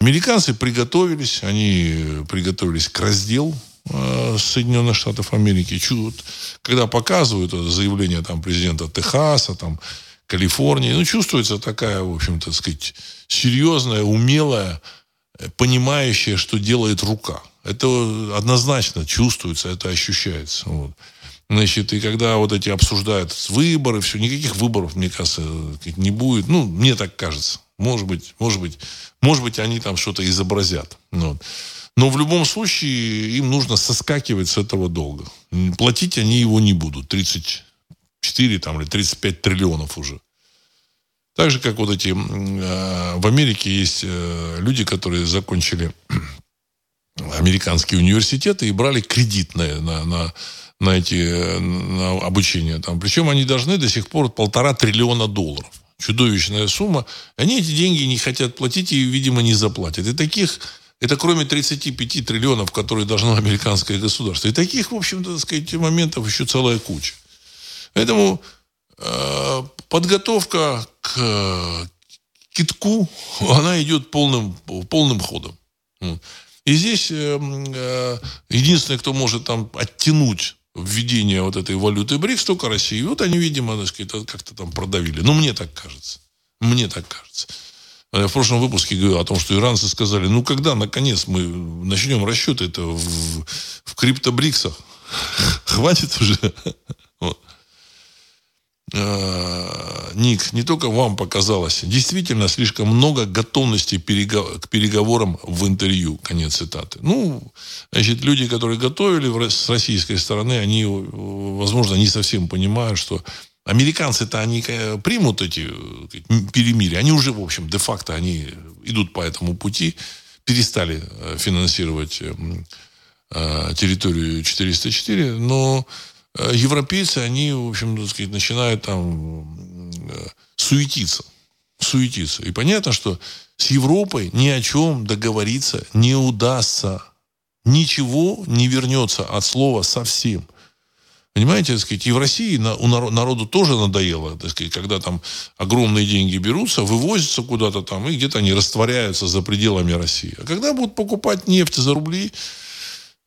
Американцы приготовились, они приготовились к разделу э, Соединенных Штатов Америки. Чудо, когда показывают это заявление там, президента Техаса, там, Калифорнии, ну, чувствуется такая, в общем-то, сказать, серьезная, умелая, понимающая, что делает рука. Это однозначно чувствуется, это ощущается. Вот. Значит, и когда вот эти обсуждают выборы, все, никаких выборов, мне кажется, не будет. Ну, мне так кажется. Может быть, может быть, может быть, они там что-то изобразят. Вот. Но в любом случае им нужно соскакивать с этого долга. Платить они его не будут. 34 там, или 35 триллионов уже. Так же, как вот эти... Э, в Америке есть э, люди, которые закончили американские университеты и брали кредит на, на, на на эти на обучение. Там. Причем они должны до сих пор полтора триллиона долларов. Чудовищная сумма. Они эти деньги не хотят платить и, видимо, не заплатят. И таких, это кроме 35 триллионов, которые должно американское государство. И таких, в общем-то, так сказать, моментов еще целая куча. Поэтому э, подготовка к э, китку, она идет полным, полным ходом. И здесь э, э, единственное, кто может там оттянуть введения вот этой валюты БРИКС только России. Вот они, видимо, так сказать, как-то там продавили. Ну, мне так кажется. Мне так кажется. Я в прошлом выпуске говорил о том, что иранцы сказали, ну, когда, наконец, мы начнем расчеты это в, в криптобриксах? Хватит уже. Э, Ник, не только вам показалось, действительно слишком много готовности к переговорам в интервью. Конец цитаты. Ну, значит, люди, которые готовили с российской стороны, они, возможно, не совсем понимают, что американцы-то они примут эти перемирия. Они уже, в общем, де-факто они идут по этому пути, перестали э, финансировать э, территорию 404, но Э, европейцы, они, в общем, так сказать, начинают там э, суетиться. Суетиться. И понятно, что с Европой ни о чем договориться не удастся. Ничего не вернется от слова совсем. Понимаете, так сказать, и в России у народу тоже надоело, так сказать, когда там огромные деньги берутся, вывозятся куда-то там, и где-то они растворяются за пределами России. А когда будут покупать нефть за рубли, Э,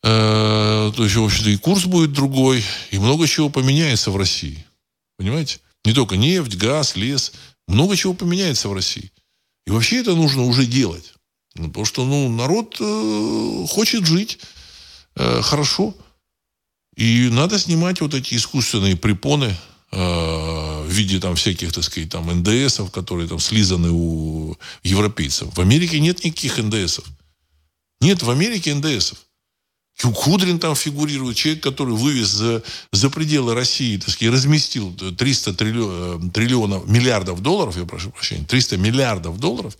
то есть, в общем-то, и курс будет другой, и много чего поменяется в России. Понимаете? Не только нефть, газ, лес. Много чего поменяется в России. И вообще это нужно уже делать. Ну, потому что ну, народ э, хочет жить э, хорошо. И надо снимать вот эти искусственные препоны э, в виде там всяких, так сказать, там НДСов, которые там слизаны у европейцев. В Америке нет никаких ндсов. Нет в Америке НДСов. Кудрин там фигурирует, человек, который вывез за, за пределы России, так сказать, разместил 300 триллионов, э, триллионов, миллиардов долларов, я прошу прощения, 300 миллиардов долларов,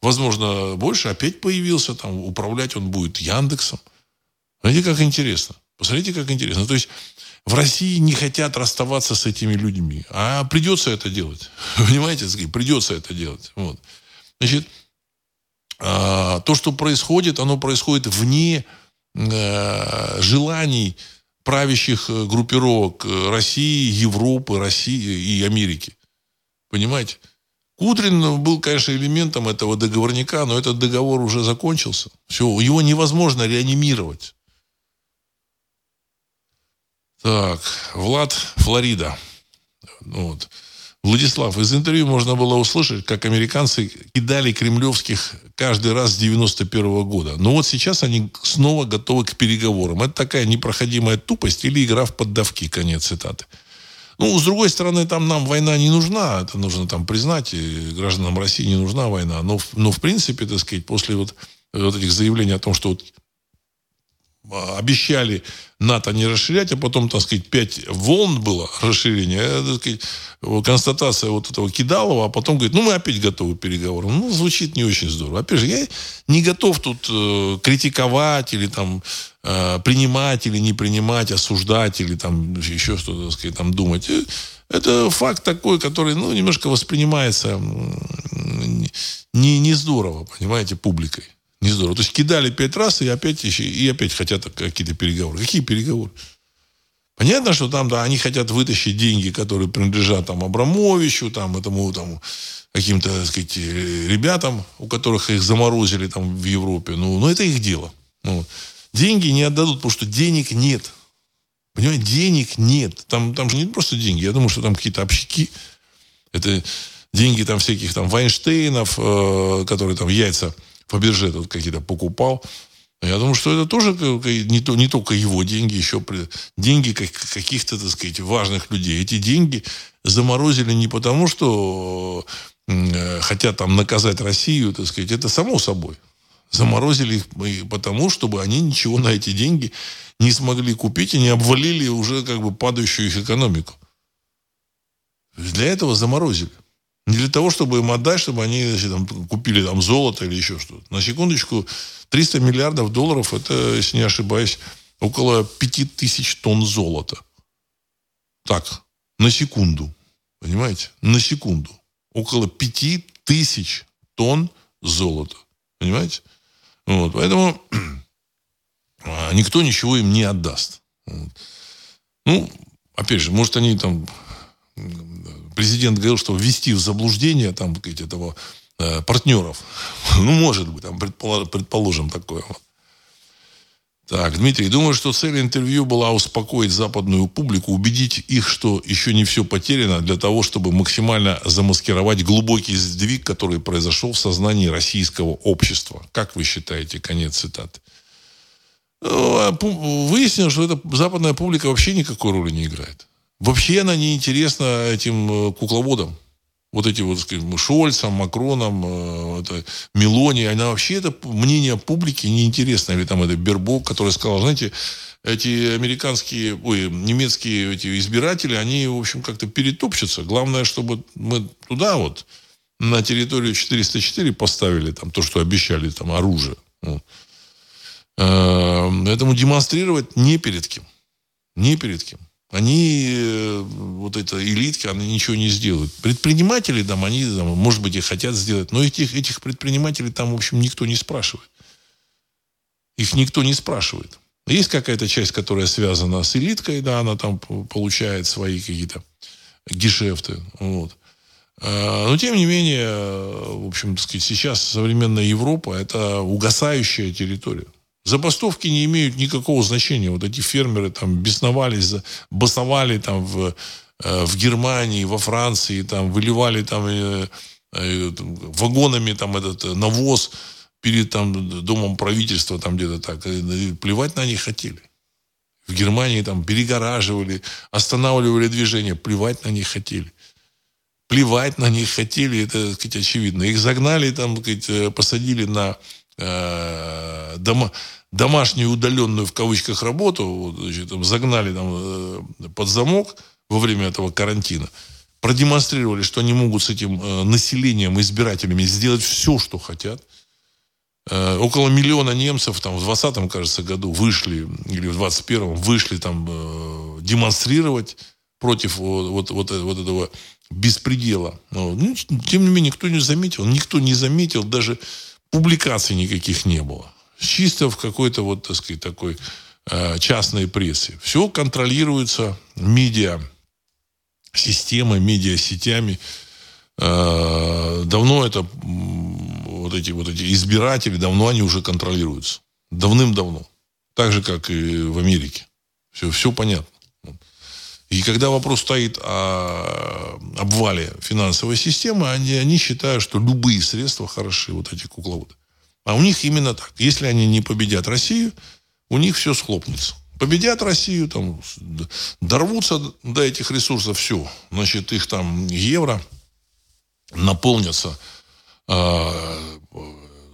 возможно, больше, опять появился, там, управлять он будет Яндексом. Смотрите, как интересно. Посмотрите, как интересно. То есть, в России не хотят расставаться с этими людьми. А придется это делать. Понимаете, придется это делать. Вот. Значит, а, то, что происходит, оно происходит вне Э, желаний правящих э, группировок э, России, Европы, России и Америки. Понимаете? Кудрин был, конечно, элементом этого договорника, но этот договор уже закончился. Все, его невозможно реанимировать. Так, Влад, Флорида. Ну вот. Владислав, из интервью можно было услышать, как американцы кидали кремлевских каждый раз с 91 -го года. Но вот сейчас они снова готовы к переговорам. Это такая непроходимая тупость или игра в поддавки, конец цитаты. Ну, с другой стороны, там нам война не нужна, это нужно там признать, и гражданам России не нужна война. Но, но в принципе, так сказать, после вот, вот этих заявлений о том, что вот обещали НАТО не расширять, а потом, так сказать, пять волн было расширения, э, так сказать, констатация вот этого Кидалова, а потом говорит, ну, мы опять готовы к переговорам. Ну, звучит не очень здорово. Опять же, я не готов тут э, критиковать или там э, принимать или не принимать, осуждать или там еще что-то, так сказать, там думать. Э, это факт такой, который, ну, немножко воспринимается не, не здорово, понимаете, публикой. Не здорово. То есть кидали пять раз и опять, еще, и опять хотят какие-то переговоры. Какие переговоры? Понятно, что там, да, они хотят вытащить деньги, которые принадлежат там Абрамовичу, там, этому, там, каким-то, так сказать, ребятам, у которых их заморозили там в Европе. Ну, ну это их дело. Ну, деньги не отдадут, потому что денег нет. Понимаете, денег нет. Там, там же не просто деньги. Я думаю, что там какие-то общики. Это деньги там всяких там Вайнштейнов, э, которые там яйца Фаберже тут какие-то покупал. Я думаю, что это тоже не, то, не только его деньги, еще деньги каких-то, так сказать, важных людей. Эти деньги заморозили не потому, что э, хотят там наказать Россию, так сказать, это само собой. Заморозили их потому, чтобы они ничего на эти деньги не смогли купить и не обвалили уже как бы падающую их экономику. Для этого заморозили. Не для того, чтобы им отдать, чтобы они значит, там, купили там золото или еще что-то. На секундочку, 300 миллиардов долларов, это, если не ошибаюсь, около 5000 тонн золота. Так, на секунду. Понимаете? На секунду. Около 5000 тонн золота. Понимаете? Вот. Поэтому никто ничего им не отдаст. Вот. Ну, опять же, может, они там президент говорил, что ввести в заблуждение там, сказать, этого э, партнеров. ну, может быть, там, предположим, такое. Так, Дмитрий, думаю, что цель интервью была успокоить западную публику, убедить их, что еще не все потеряно, для того, чтобы максимально замаскировать глубокий сдвиг, который произошел в сознании российского общества. Как вы считаете? Конец цитаты. Ну, а выяснилось, что эта западная публика вообще никакой роли не играет. Вообще она не интересна этим э, кукловодам. Вот эти вот, скажем, Шольцам, Макроном, э, это, Мелони, она вообще это мнение публики неинтересно. Или там это Бербок, который сказал, знаете, эти американские, ой, немецкие эти избиратели, они, в общем, как-то перетопчутся. Главное, чтобы мы туда вот, на территорию 404 поставили там то, что обещали, там, оружие. Э, этому демонстрировать не перед кем. Не перед кем. Они, э, вот эта элитка, они ничего не сделают. Предприниматели там, они, там, может быть, и хотят сделать, но этих, этих предпринимателей там, в общем, никто не спрашивает. Их никто не спрашивает. Есть какая-то часть, которая связана с элиткой, да, она там получает свои какие-то гешефты. Вот. А, но, тем не менее, в общем, так сказать, сейчас современная Европа – это угасающая территория. Забастовки не имеют никакого значения. Вот эти фермеры там бесновались, басовали там в, э, в Германии, во Франции, там выливали там э, э, вагонами там этот навоз перед там домом правительства там где-то так. Плевать на них хотели. В Германии там перегораживали, останавливали движение, плевать на них хотели. Плевать на них хотели, это, так сказать, очевидно. Их загнали, там, так сказать, посадили на э, дома, домашнюю удаленную в кавычках работу, вот, значит, там, загнали там, э, под замок во время этого карантина, продемонстрировали, что они могут с этим э, населением, избирателями сделать все, что хотят. Э, около миллиона немцев там, в 2020, кажется, году вышли, или в 2021 вышли там э, демонстрировать против вот, вот, вот этого беспредела. Но, ну, тем не менее, никто не заметил. Никто не заметил, даже публикаций никаких не было чисто в какой-то вот, так сказать, такой э, частной прессе. Все контролируется медиа системой, медиасетями. э, давно это вот эти вот эти избиратели давно они уже контролируются давным-давно, так же как и в Америке. Все, все понятно. И когда вопрос стоит о обвале финансовой системы, они, они считают, что любые средства хороши, вот эти кукловоды. А у них именно так. Если они не победят Россию, у них все схлопнется. Победят Россию, там, дорвутся до этих ресурсов, все. Значит, их там евро наполнятся э,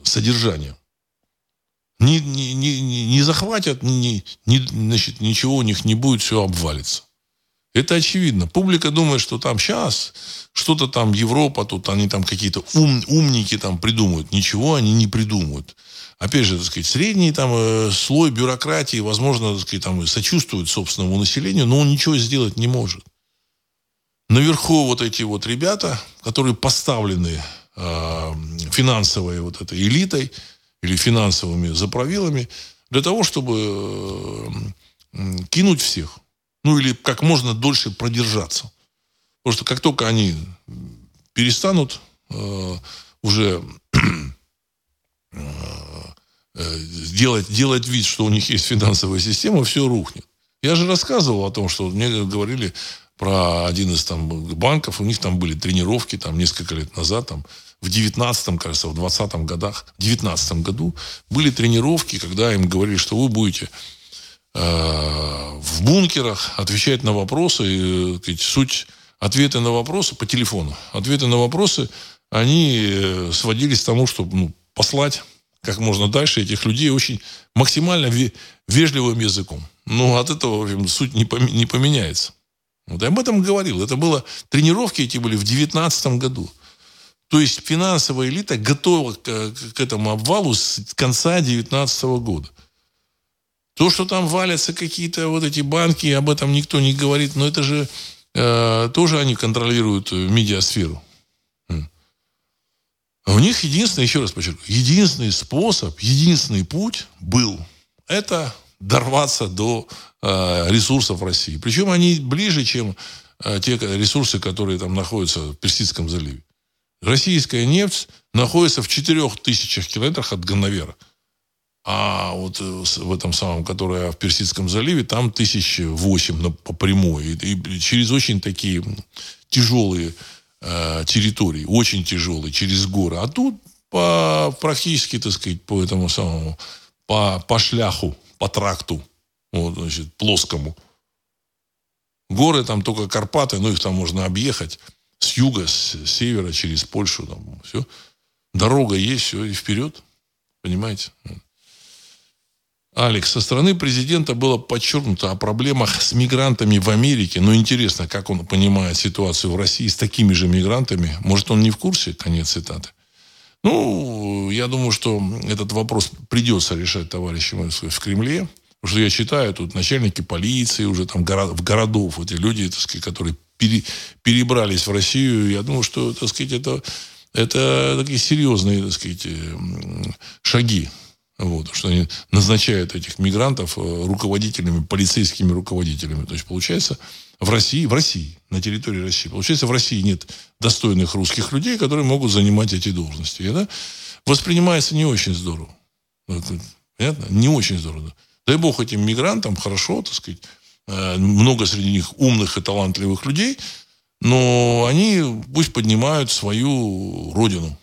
содержанием. Не, не, не, не захватят, не, не, значит, ничего у них не будет, все обвалится. Это очевидно. Публика думает, что там сейчас что-то там Европа, тут они там какие-то ум, умники там придумают. Ничего они не придумают. Опять же, так сказать, средний там э, слой бюрократии, возможно, так сказать, там сочувствует собственному населению, но он ничего сделать не может. Наверху вот эти вот ребята, которые поставлены э, финансовой вот этой элитой или финансовыми заправилами, для того, чтобы э, кинуть всех. Ну, или как можно дольше продержаться. Потому что как только они перестанут э, уже э, делать, делать вид, что у них есть финансовая система, все рухнет. Я же рассказывал о том, что мне говорили про один из там банков, у них там были тренировки там несколько лет назад, там в 19-м, кажется, в 20-м годах, в 19 году были тренировки, когда им говорили, что вы будете Э, в бункерах, отвечать на вопросы. И, сказать, суть ответы на вопросы по телефону. Ответы на вопросы, они э, сводились к тому, чтобы ну, послать как можно дальше этих людей очень максимально вежливым языком. Но от этого общем, суть не, не поменяется. Вот я об этом говорил. Это было, тренировки эти были в 2019 году. То есть финансовая элита готова к, к этому обвалу с конца 2019 года. То, что там валятся какие-то вот эти банки, об этом никто не говорит, но это же э, тоже они контролируют медиасферу. А у них единственный, еще раз подчеркну, единственный способ, единственный путь был это дорваться до э, ресурсов России. Причем они ближе, чем э, те ресурсы, которые там находятся в Персидском заливе. Российская нефть находится в 4000 километрах от Ганновера. А вот э, в этом самом, которое в Персидском заливе, там тысяч восемь по прямой. И, через очень такие тяжелые э, территории, очень тяжелые, через горы. А тут по, практически, так сказать, по этому самому, по, по шляху, по тракту, вот, значит, плоскому. Горы там только Карпаты, но их там можно объехать с юга, с севера, через Польшу. Там, все. Дорога есть, все, и вперед. Понимаете? Алекс, со стороны президента было подчеркнуто о проблемах с мигрантами в Америке. Но интересно, как он понимает ситуацию в России с такими же мигрантами. Может, он не в курсе? Конец цитаты. Ну, я думаю, что этот вопрос придется решать товарищам в Кремле. Потому что я читаю, тут начальники полиции уже там в городов, эти люди, так сказать, которые пере, перебрались в Россию. Я думаю, что, так сказать, это, это такие серьезные, так сказать, шаги вот, что они назначают этих мигрантов э, руководителями, полицейскими руководителями. То есть, получается, в России, в России, на территории России, получается, в России нет достойных русских людей, которые могут занимать эти должности. Это воспринимается не очень здорово. Понятно? Не очень здорово. Дай бог этим мигрантам хорошо, так сказать, э, много среди них умных и талантливых людей, но они пусть поднимают свою родину.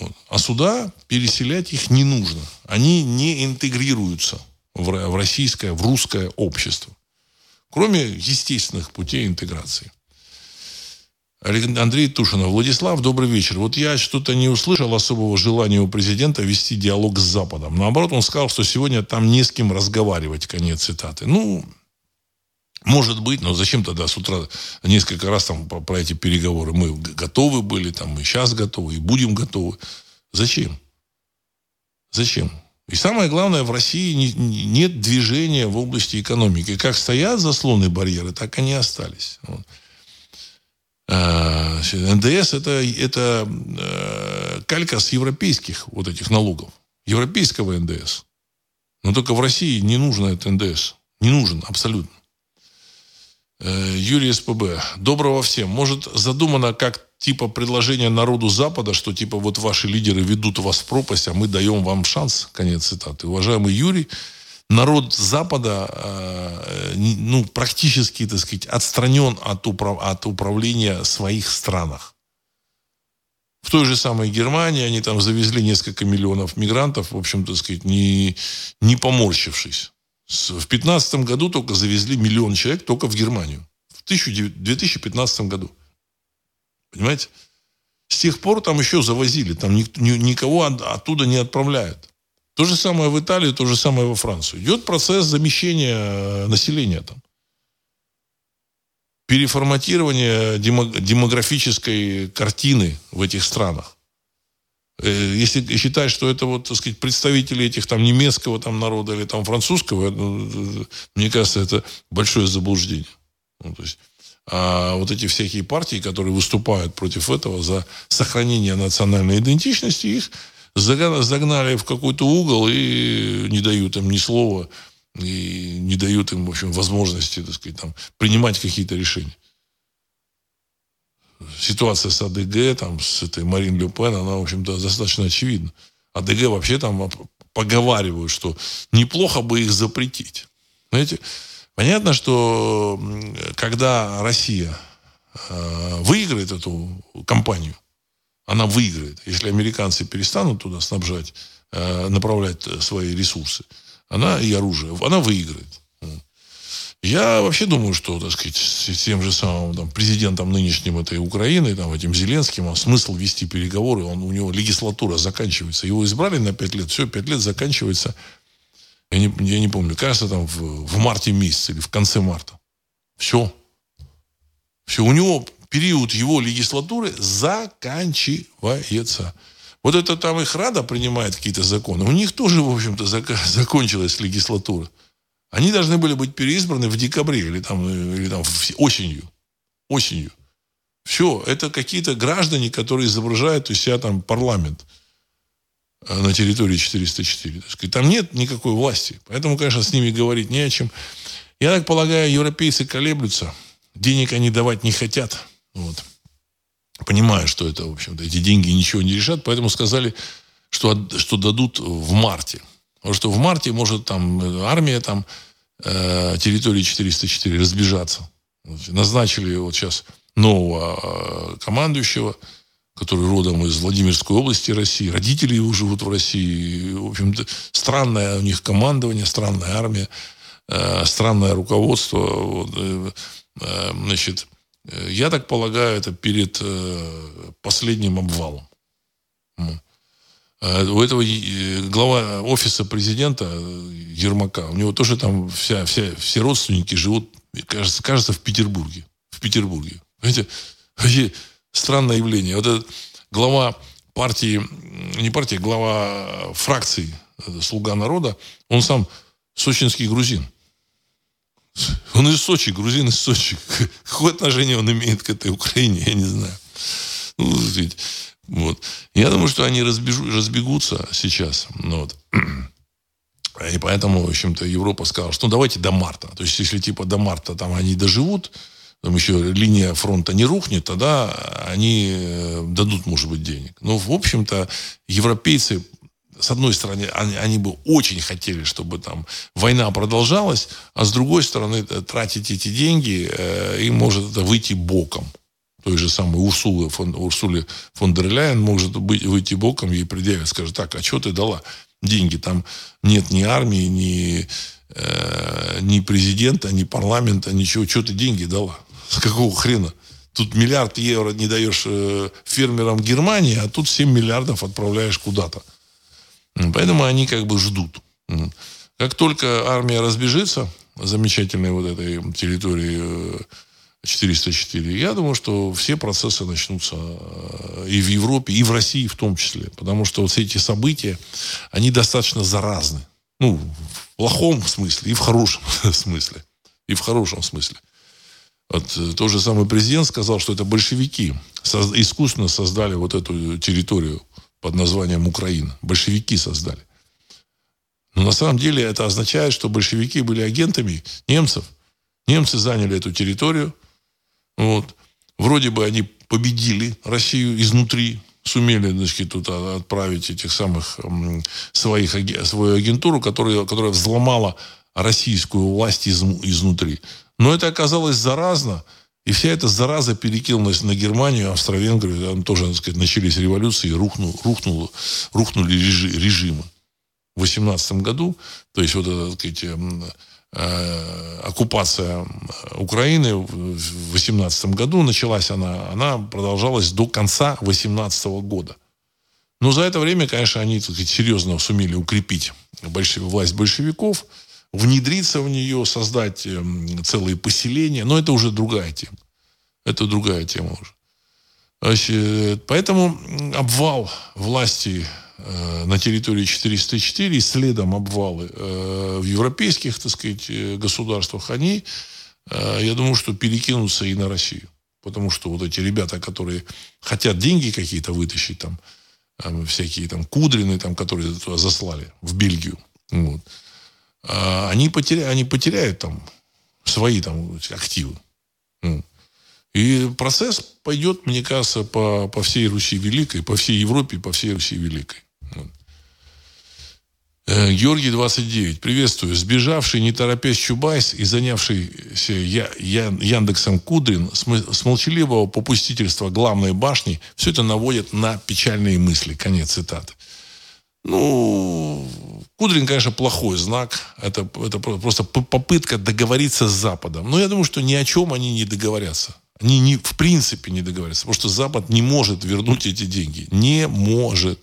Вот. А сюда переселять их не нужно. Они не интегрируются в, в российское, в русское общество. Кроме естественных путей интеграции. Андрей Тушинов. Владислав, добрый вечер. Вот я что-то не услышал особого желания у президента вести диалог с Западом. Наоборот, он сказал, что сегодня там не с кем разговаривать. Конец цитаты. Ну, может быть, но зачем тогда с утра несколько раз там про эти переговоры мы готовы были, там мы сейчас готовы и будем готовы. Зачем? Зачем? И самое главное, в России не, нет движения в области экономики. Как стоят заслоны барьеры, так они остались. Вот. А, НДС это, это э, калька с европейских вот этих налогов. Европейского НДС. Но только в России не нужно этот НДС. Не нужен абсолютно. Э, Юрий СПБ. Доброго всем. Может, задумано как типа предложение народу Запада, что типа вот ваши лидеры ведут вас в пропасть, а мы даем вам шанс. Конец цитаты. Уважаемый Юрий, народ Запада э, ну, практически, так сказать, отстранен от, управ... от управления своих странах. В той же самой Германии они там завезли несколько миллионов мигрантов, в общем, так сказать, не, не поморщившись. В 2015 году только завезли миллион человек только в Германию. В 2015 году. Понимаете? С тех пор там еще завозили. Там никого оттуда не отправляют. То же самое в Италии, то же самое во Францию. Идет процесс замещения э, населения там. Переформатирование демографической картины в этих странах. Э, если считать, что это вот, так сказать, представители этих там немецкого там народа или там французского, ну, мне кажется, это большое заблуждение. Ну, то есть, а вот эти всякие партии, которые выступают против этого за сохранение национальной идентичности, их загнали в какой-то угол и не дают им ни слова, и не дают им, в общем, возможности, так сказать, там, принимать какие-то решения. Ситуация с АДГ, там, с этой Марин Ле Пен, она, в общем-то, достаточно очевидна. АДГ вообще там поговаривают, что неплохо бы их запретить. Знаете, понятно, что когда Россия э, выиграет эту кампанию, она выиграет. Если американцы перестанут туда снабжать, э, направлять свои ресурсы, она и оружие, она выиграет. Я вообще думаю, что, так сказать, с тем же самым там, президентом нынешним этой Украины, там, этим Зеленским, он смысл вести переговоры, он, у него легислатура заканчивается. Его избрали на пять лет, все, пять лет заканчивается, я не, я не помню, кажется, там в, в марте месяце или в конце марта. Все. Все, у него период его легислатуры заканчивается. Вот это там их Рада принимает какие-то законы. У них тоже, в общем-то, зак- закончилась легислатура. Они должны были быть переизбраны в декабре или там, или там осенью. Осенью. Все, это какие-то граждане, которые изображают у себя там парламент э, на территории 404. Там нет никакой власти. Поэтому, конечно, с ними говорить не о чем. Я так полагаю, европейцы колеблются. Денег они давать не хотят. Вот. Понимаю, что это, в общем-то, эти деньги ничего не решат, поэтому сказали, что, что дадут в марте. Потому что в марте может там э, армия там э, территории 404 разбежаться. Назначили вот сейчас нового э, командующего, который родом из Владимирской области России. Родители его живут в России. В общем-то, странное у них командование, странная армия, э, странное руководство. Значит, я так полагаю, это перед последним обвалом. Э, у этого глава офиса президента Ермака, у него тоже там вся, вся, все родственники живут, кажется, кажется, в Петербурге. В Петербурге. Понимаете, странное явление. Вот этот глава партии, не партии, глава фракции «Слуга народа», он сам сочинский грузин. Он из Сочи, грузин из Сочи. Какое отношение он имеет к этой Украине, я не знаю. Ну, вот. Я думаю, что они разбежу, разбегутся сейчас. Ну, вот. И поэтому, в общем-то, Европа сказала, что ну, давайте до марта. То есть, если типа до марта там они доживут, там еще линия фронта не рухнет, тогда они э, дадут, может быть, денег. Но, в общем-то, европейцы с одной стороны, они, они бы очень хотели, чтобы там война продолжалась, а с другой стороны, э, тратить эти деньги, э, им может это выйти боком. Той же самой Урсулы фон, Урсуле фон дер Ляйен может быть, выйти боком, ей предъявят, скажет, так, а что ты дала деньги? Там нет ни армии, ни, э, ни президента, ни парламента, ничего. Что ты деньги дала? С какого хрена? Тут миллиард евро не даешь э, фермерам Германии, а тут 7 миллиардов отправляешь куда-то. Поэтому они как бы ждут. Как только армия разбежится, замечательной вот этой территории 404, э, я думаю, что все процессы начнутся э, и в Европе, и в России в том числе. Потому что вот все эти события, они достаточно заразны. Ну, в плохом смысле и в хорошем смысле. И в хорошем смысле. Вот, э, тот же самый президент сказал, что это большевики искусственно создали вот эту территорию под названием Украина. Большевики создали. Но на самом деле это означает, что большевики были агентами немцев Немцы заняли эту территорию. Вот. Вроде бы они победили Россию изнутри, сумели значит, тут отправить этих самых своих, свою агентуру, которая, которая взломала российскую власть из, изнутри. Но это оказалось заразно, и вся эта зараза перекинулась на Германию, Австро-Венгрию, там тоже, так сказать, начались революции, рухнул, рухнул, рухнули режимы. В 18 году, то есть вот эта, так сказать, эм, оккупация Украины в 18 году началась она, она продолжалась до конца 18 года. Но за это время, конечно, они так сказать, серьезно сумели укрепить большев... власть большевиков – внедриться в нее, создать эм, целые поселения. Но это уже другая тема. Это другая тема уже. Значит, поэтому обвал власти э, на территории 404 и следом обвалы э, в европейских, так сказать, э, государствах, они, я думаю, что перекинутся и на Россию. Потому что вот эти ребята, которые хотят деньги какие-то вытащить, там, всякие там Кудрины, там, которые туда заслали, в Бельгию, вот, они, потеря, они потеряют там свои там активы. И процесс пойдет, мне кажется, по, по всей Руси Великой, по всей Европе, по всей Руси Великой. Э, Георгий 29. Приветствую. Сбежавший, не торопясь Чубайс и занявшийся я, я, Яндексом Кудрин с, с молчаливого попустительства главной башни все это наводит на печальные мысли. Конец цитаты. Ну, Кудрин, конечно, плохой знак. Это, это просто попытка договориться с Западом. Но я думаю, что ни о чем они не договорятся. Они не, в принципе не договорятся. Потому что Запад не может вернуть эти деньги. Не может.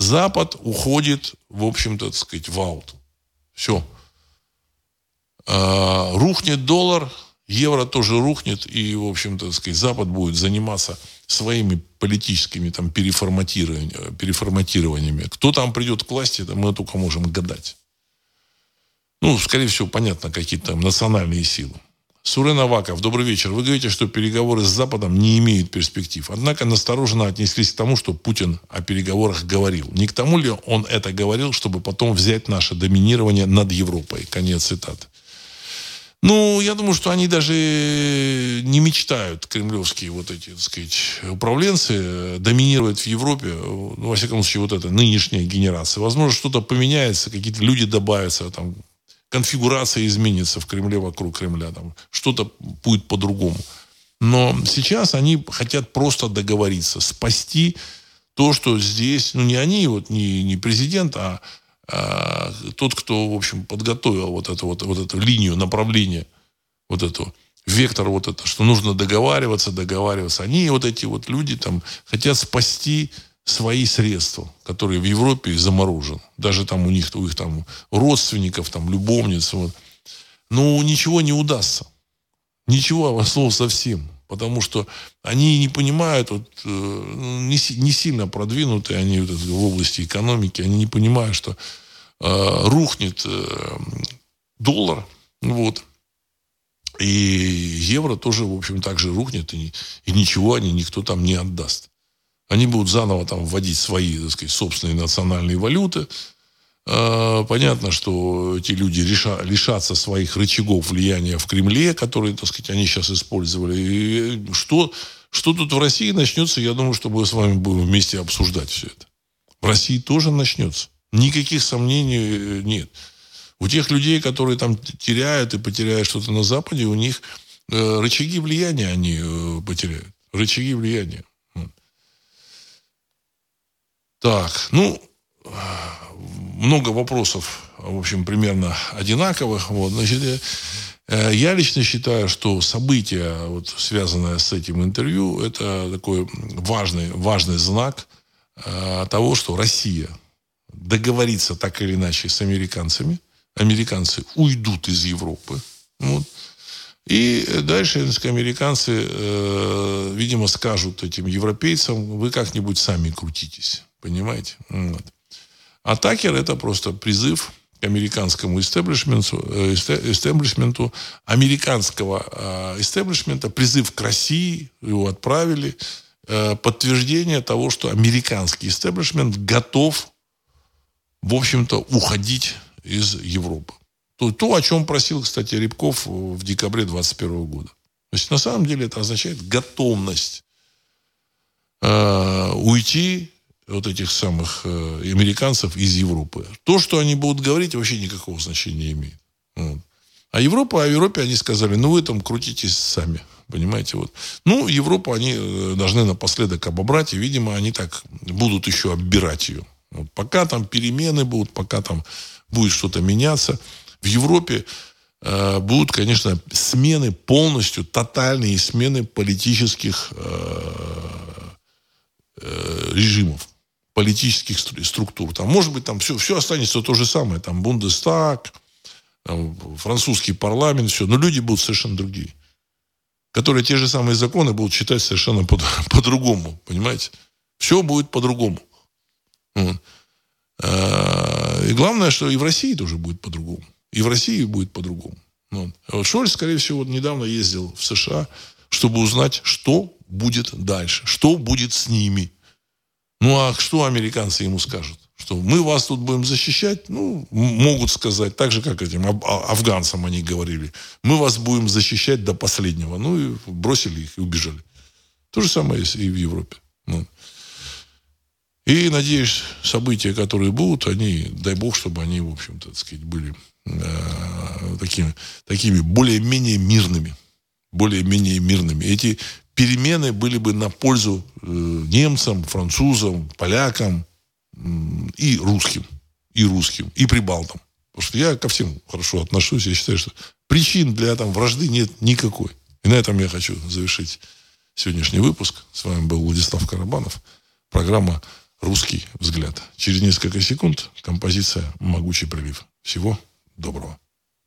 Запад уходит, в общем-то, так сказать, в аут. Все. А, рухнет доллар, евро тоже рухнет, и, в общем-то, так сказать, Запад будет заниматься своими политическими там, переформатированиями, переформатированиями. Кто там придет к власти, это мы только можем гадать. Ну, скорее всего, понятно, какие-то там национальные силы. Сурен Аваков, добрый вечер. Вы говорите, что переговоры с Западом не имеют перспектив. Однако настороженно отнеслись к тому, что Путин о переговорах говорил. Не к тому ли он это говорил, чтобы потом взять наше доминирование над Европой? Конец цитаты. Ну, я думаю, что они даже не мечтают, кремлевские вот эти, так сказать, управленцы, доминировать в Европе, ну, во всяком случае, вот эта нынешняя генерация. Возможно, что-то поменяется, какие-то люди добавятся, там, конфигурация изменится в Кремле, вокруг Кремля, там, что-то будет по-другому. Но сейчас они хотят просто договориться, спасти то, что здесь, ну, не они, вот, не, не президент, а а, тот, кто, в общем, подготовил вот эту, вот, вот эту линию направления, вот эту, вектор вот это, что нужно договариваться, договариваться. Они, вот эти вот люди, там, хотят спасти свои средства, которые в Европе заморожены. Даже там у них, у их там родственников, там, любовниц. Вот. Но ничего не удастся. Ничего, а слово совсем. Потому что они не понимают, вот, э, не, не сильно продвинутые они вот, в области экономики, они не понимают, что э, рухнет э, доллар, вот, и евро тоже, в общем, так же рухнет, и, и ничего они никто там не отдаст. Они будут заново там вводить свои, так сказать, собственные национальные валюты, а, понятно, что эти люди реша, лишатся своих рычагов влияния в Кремле, которые, так сказать, они сейчас использовали. И что, что тут в России начнется, я думаю, что мы с вами будем вместе обсуждать все это. В России тоже начнется. Никаких сомнений э, нет. У тех людей, которые там теряют и потеряют что-то на Западе, у них э, рычаги влияния они э, потеряют. Рычаги влияния. Так, ну, много вопросов, в общем, примерно одинаковых. Вот. Значит, э, я лично считаю, что событие, вот, связанное с этим интервью, это такой важный, важный знак э, того, что Россия договорится так или иначе с американцами. Американцы уйдут из Европы. Вот. И дальше американцы, э, видимо, скажут этим европейцам, вы как-нибудь сами крутитесь. Понимаете? Вот. А Такер это просто призыв к американскому истеблишменту, э, истеблишменту американского э, истеблишмента, призыв к России, его отправили, э, подтверждение того, что американский истеблишмент готов, в общем-то, уходить из Европы. То, то, о чем просил, кстати, Рябков в декабре 2021 года. То есть, на самом деле, это означает готовность э, уйти вот этих самых э, американцев из Европы. То, что они будут говорить, вообще никакого значения не имеет. Вот. А Европа, а в Европе они сказали, ну вы там крутитесь сами. Понимаете, вот. Ну, Европу они э, должны напоследок обобрать, и, видимо, они так будут еще оббирать ее. Вот пока там перемены будут, пока там будет что-то меняться. В Европе э, будут, конечно, смены полностью, тотальные смены политических э, э, режимов, политических структур. Там, может быть, там все, все останется то же самое. Там Бундестаг, там, французский парламент, все. Но люди будут совершенно другие которые те же самые законы будут читать совершенно по- по-другому, понимаете? Все будет по-другому. Вот. А, и главное, что и в России тоже будет по-другому. И в России будет по-другому. Вот. вот Шольц, скорее всего, недавно ездил в США, чтобы узнать, что будет дальше, что будет с ними. Ну, а что американцы ему скажут? Что мы вас тут будем защищать? Ну, могут сказать, так же, как этим а, афганцам они говорили. Мы вас будем защищать до последнего. Ну, и бросили их и убежали. То же самое и в Европе. Ну. И, надеюсь, события, которые будут, они, дай бог, чтобы они, в общем-то, так сказать, были э, такими, такими более-менее мирными. Более-менее мирными. Эти перемены были бы на пользу э, немцам, французам, полякам и русским. И русским, и прибалтам. Потому что я ко всем хорошо отношусь. Я считаю, что причин для там, вражды нет никакой. И на этом я хочу завершить сегодняшний выпуск. С вами был Владислав Карабанов. Программа «Русский взгляд». Через несколько секунд композиция «Могучий прилив». Всего доброго.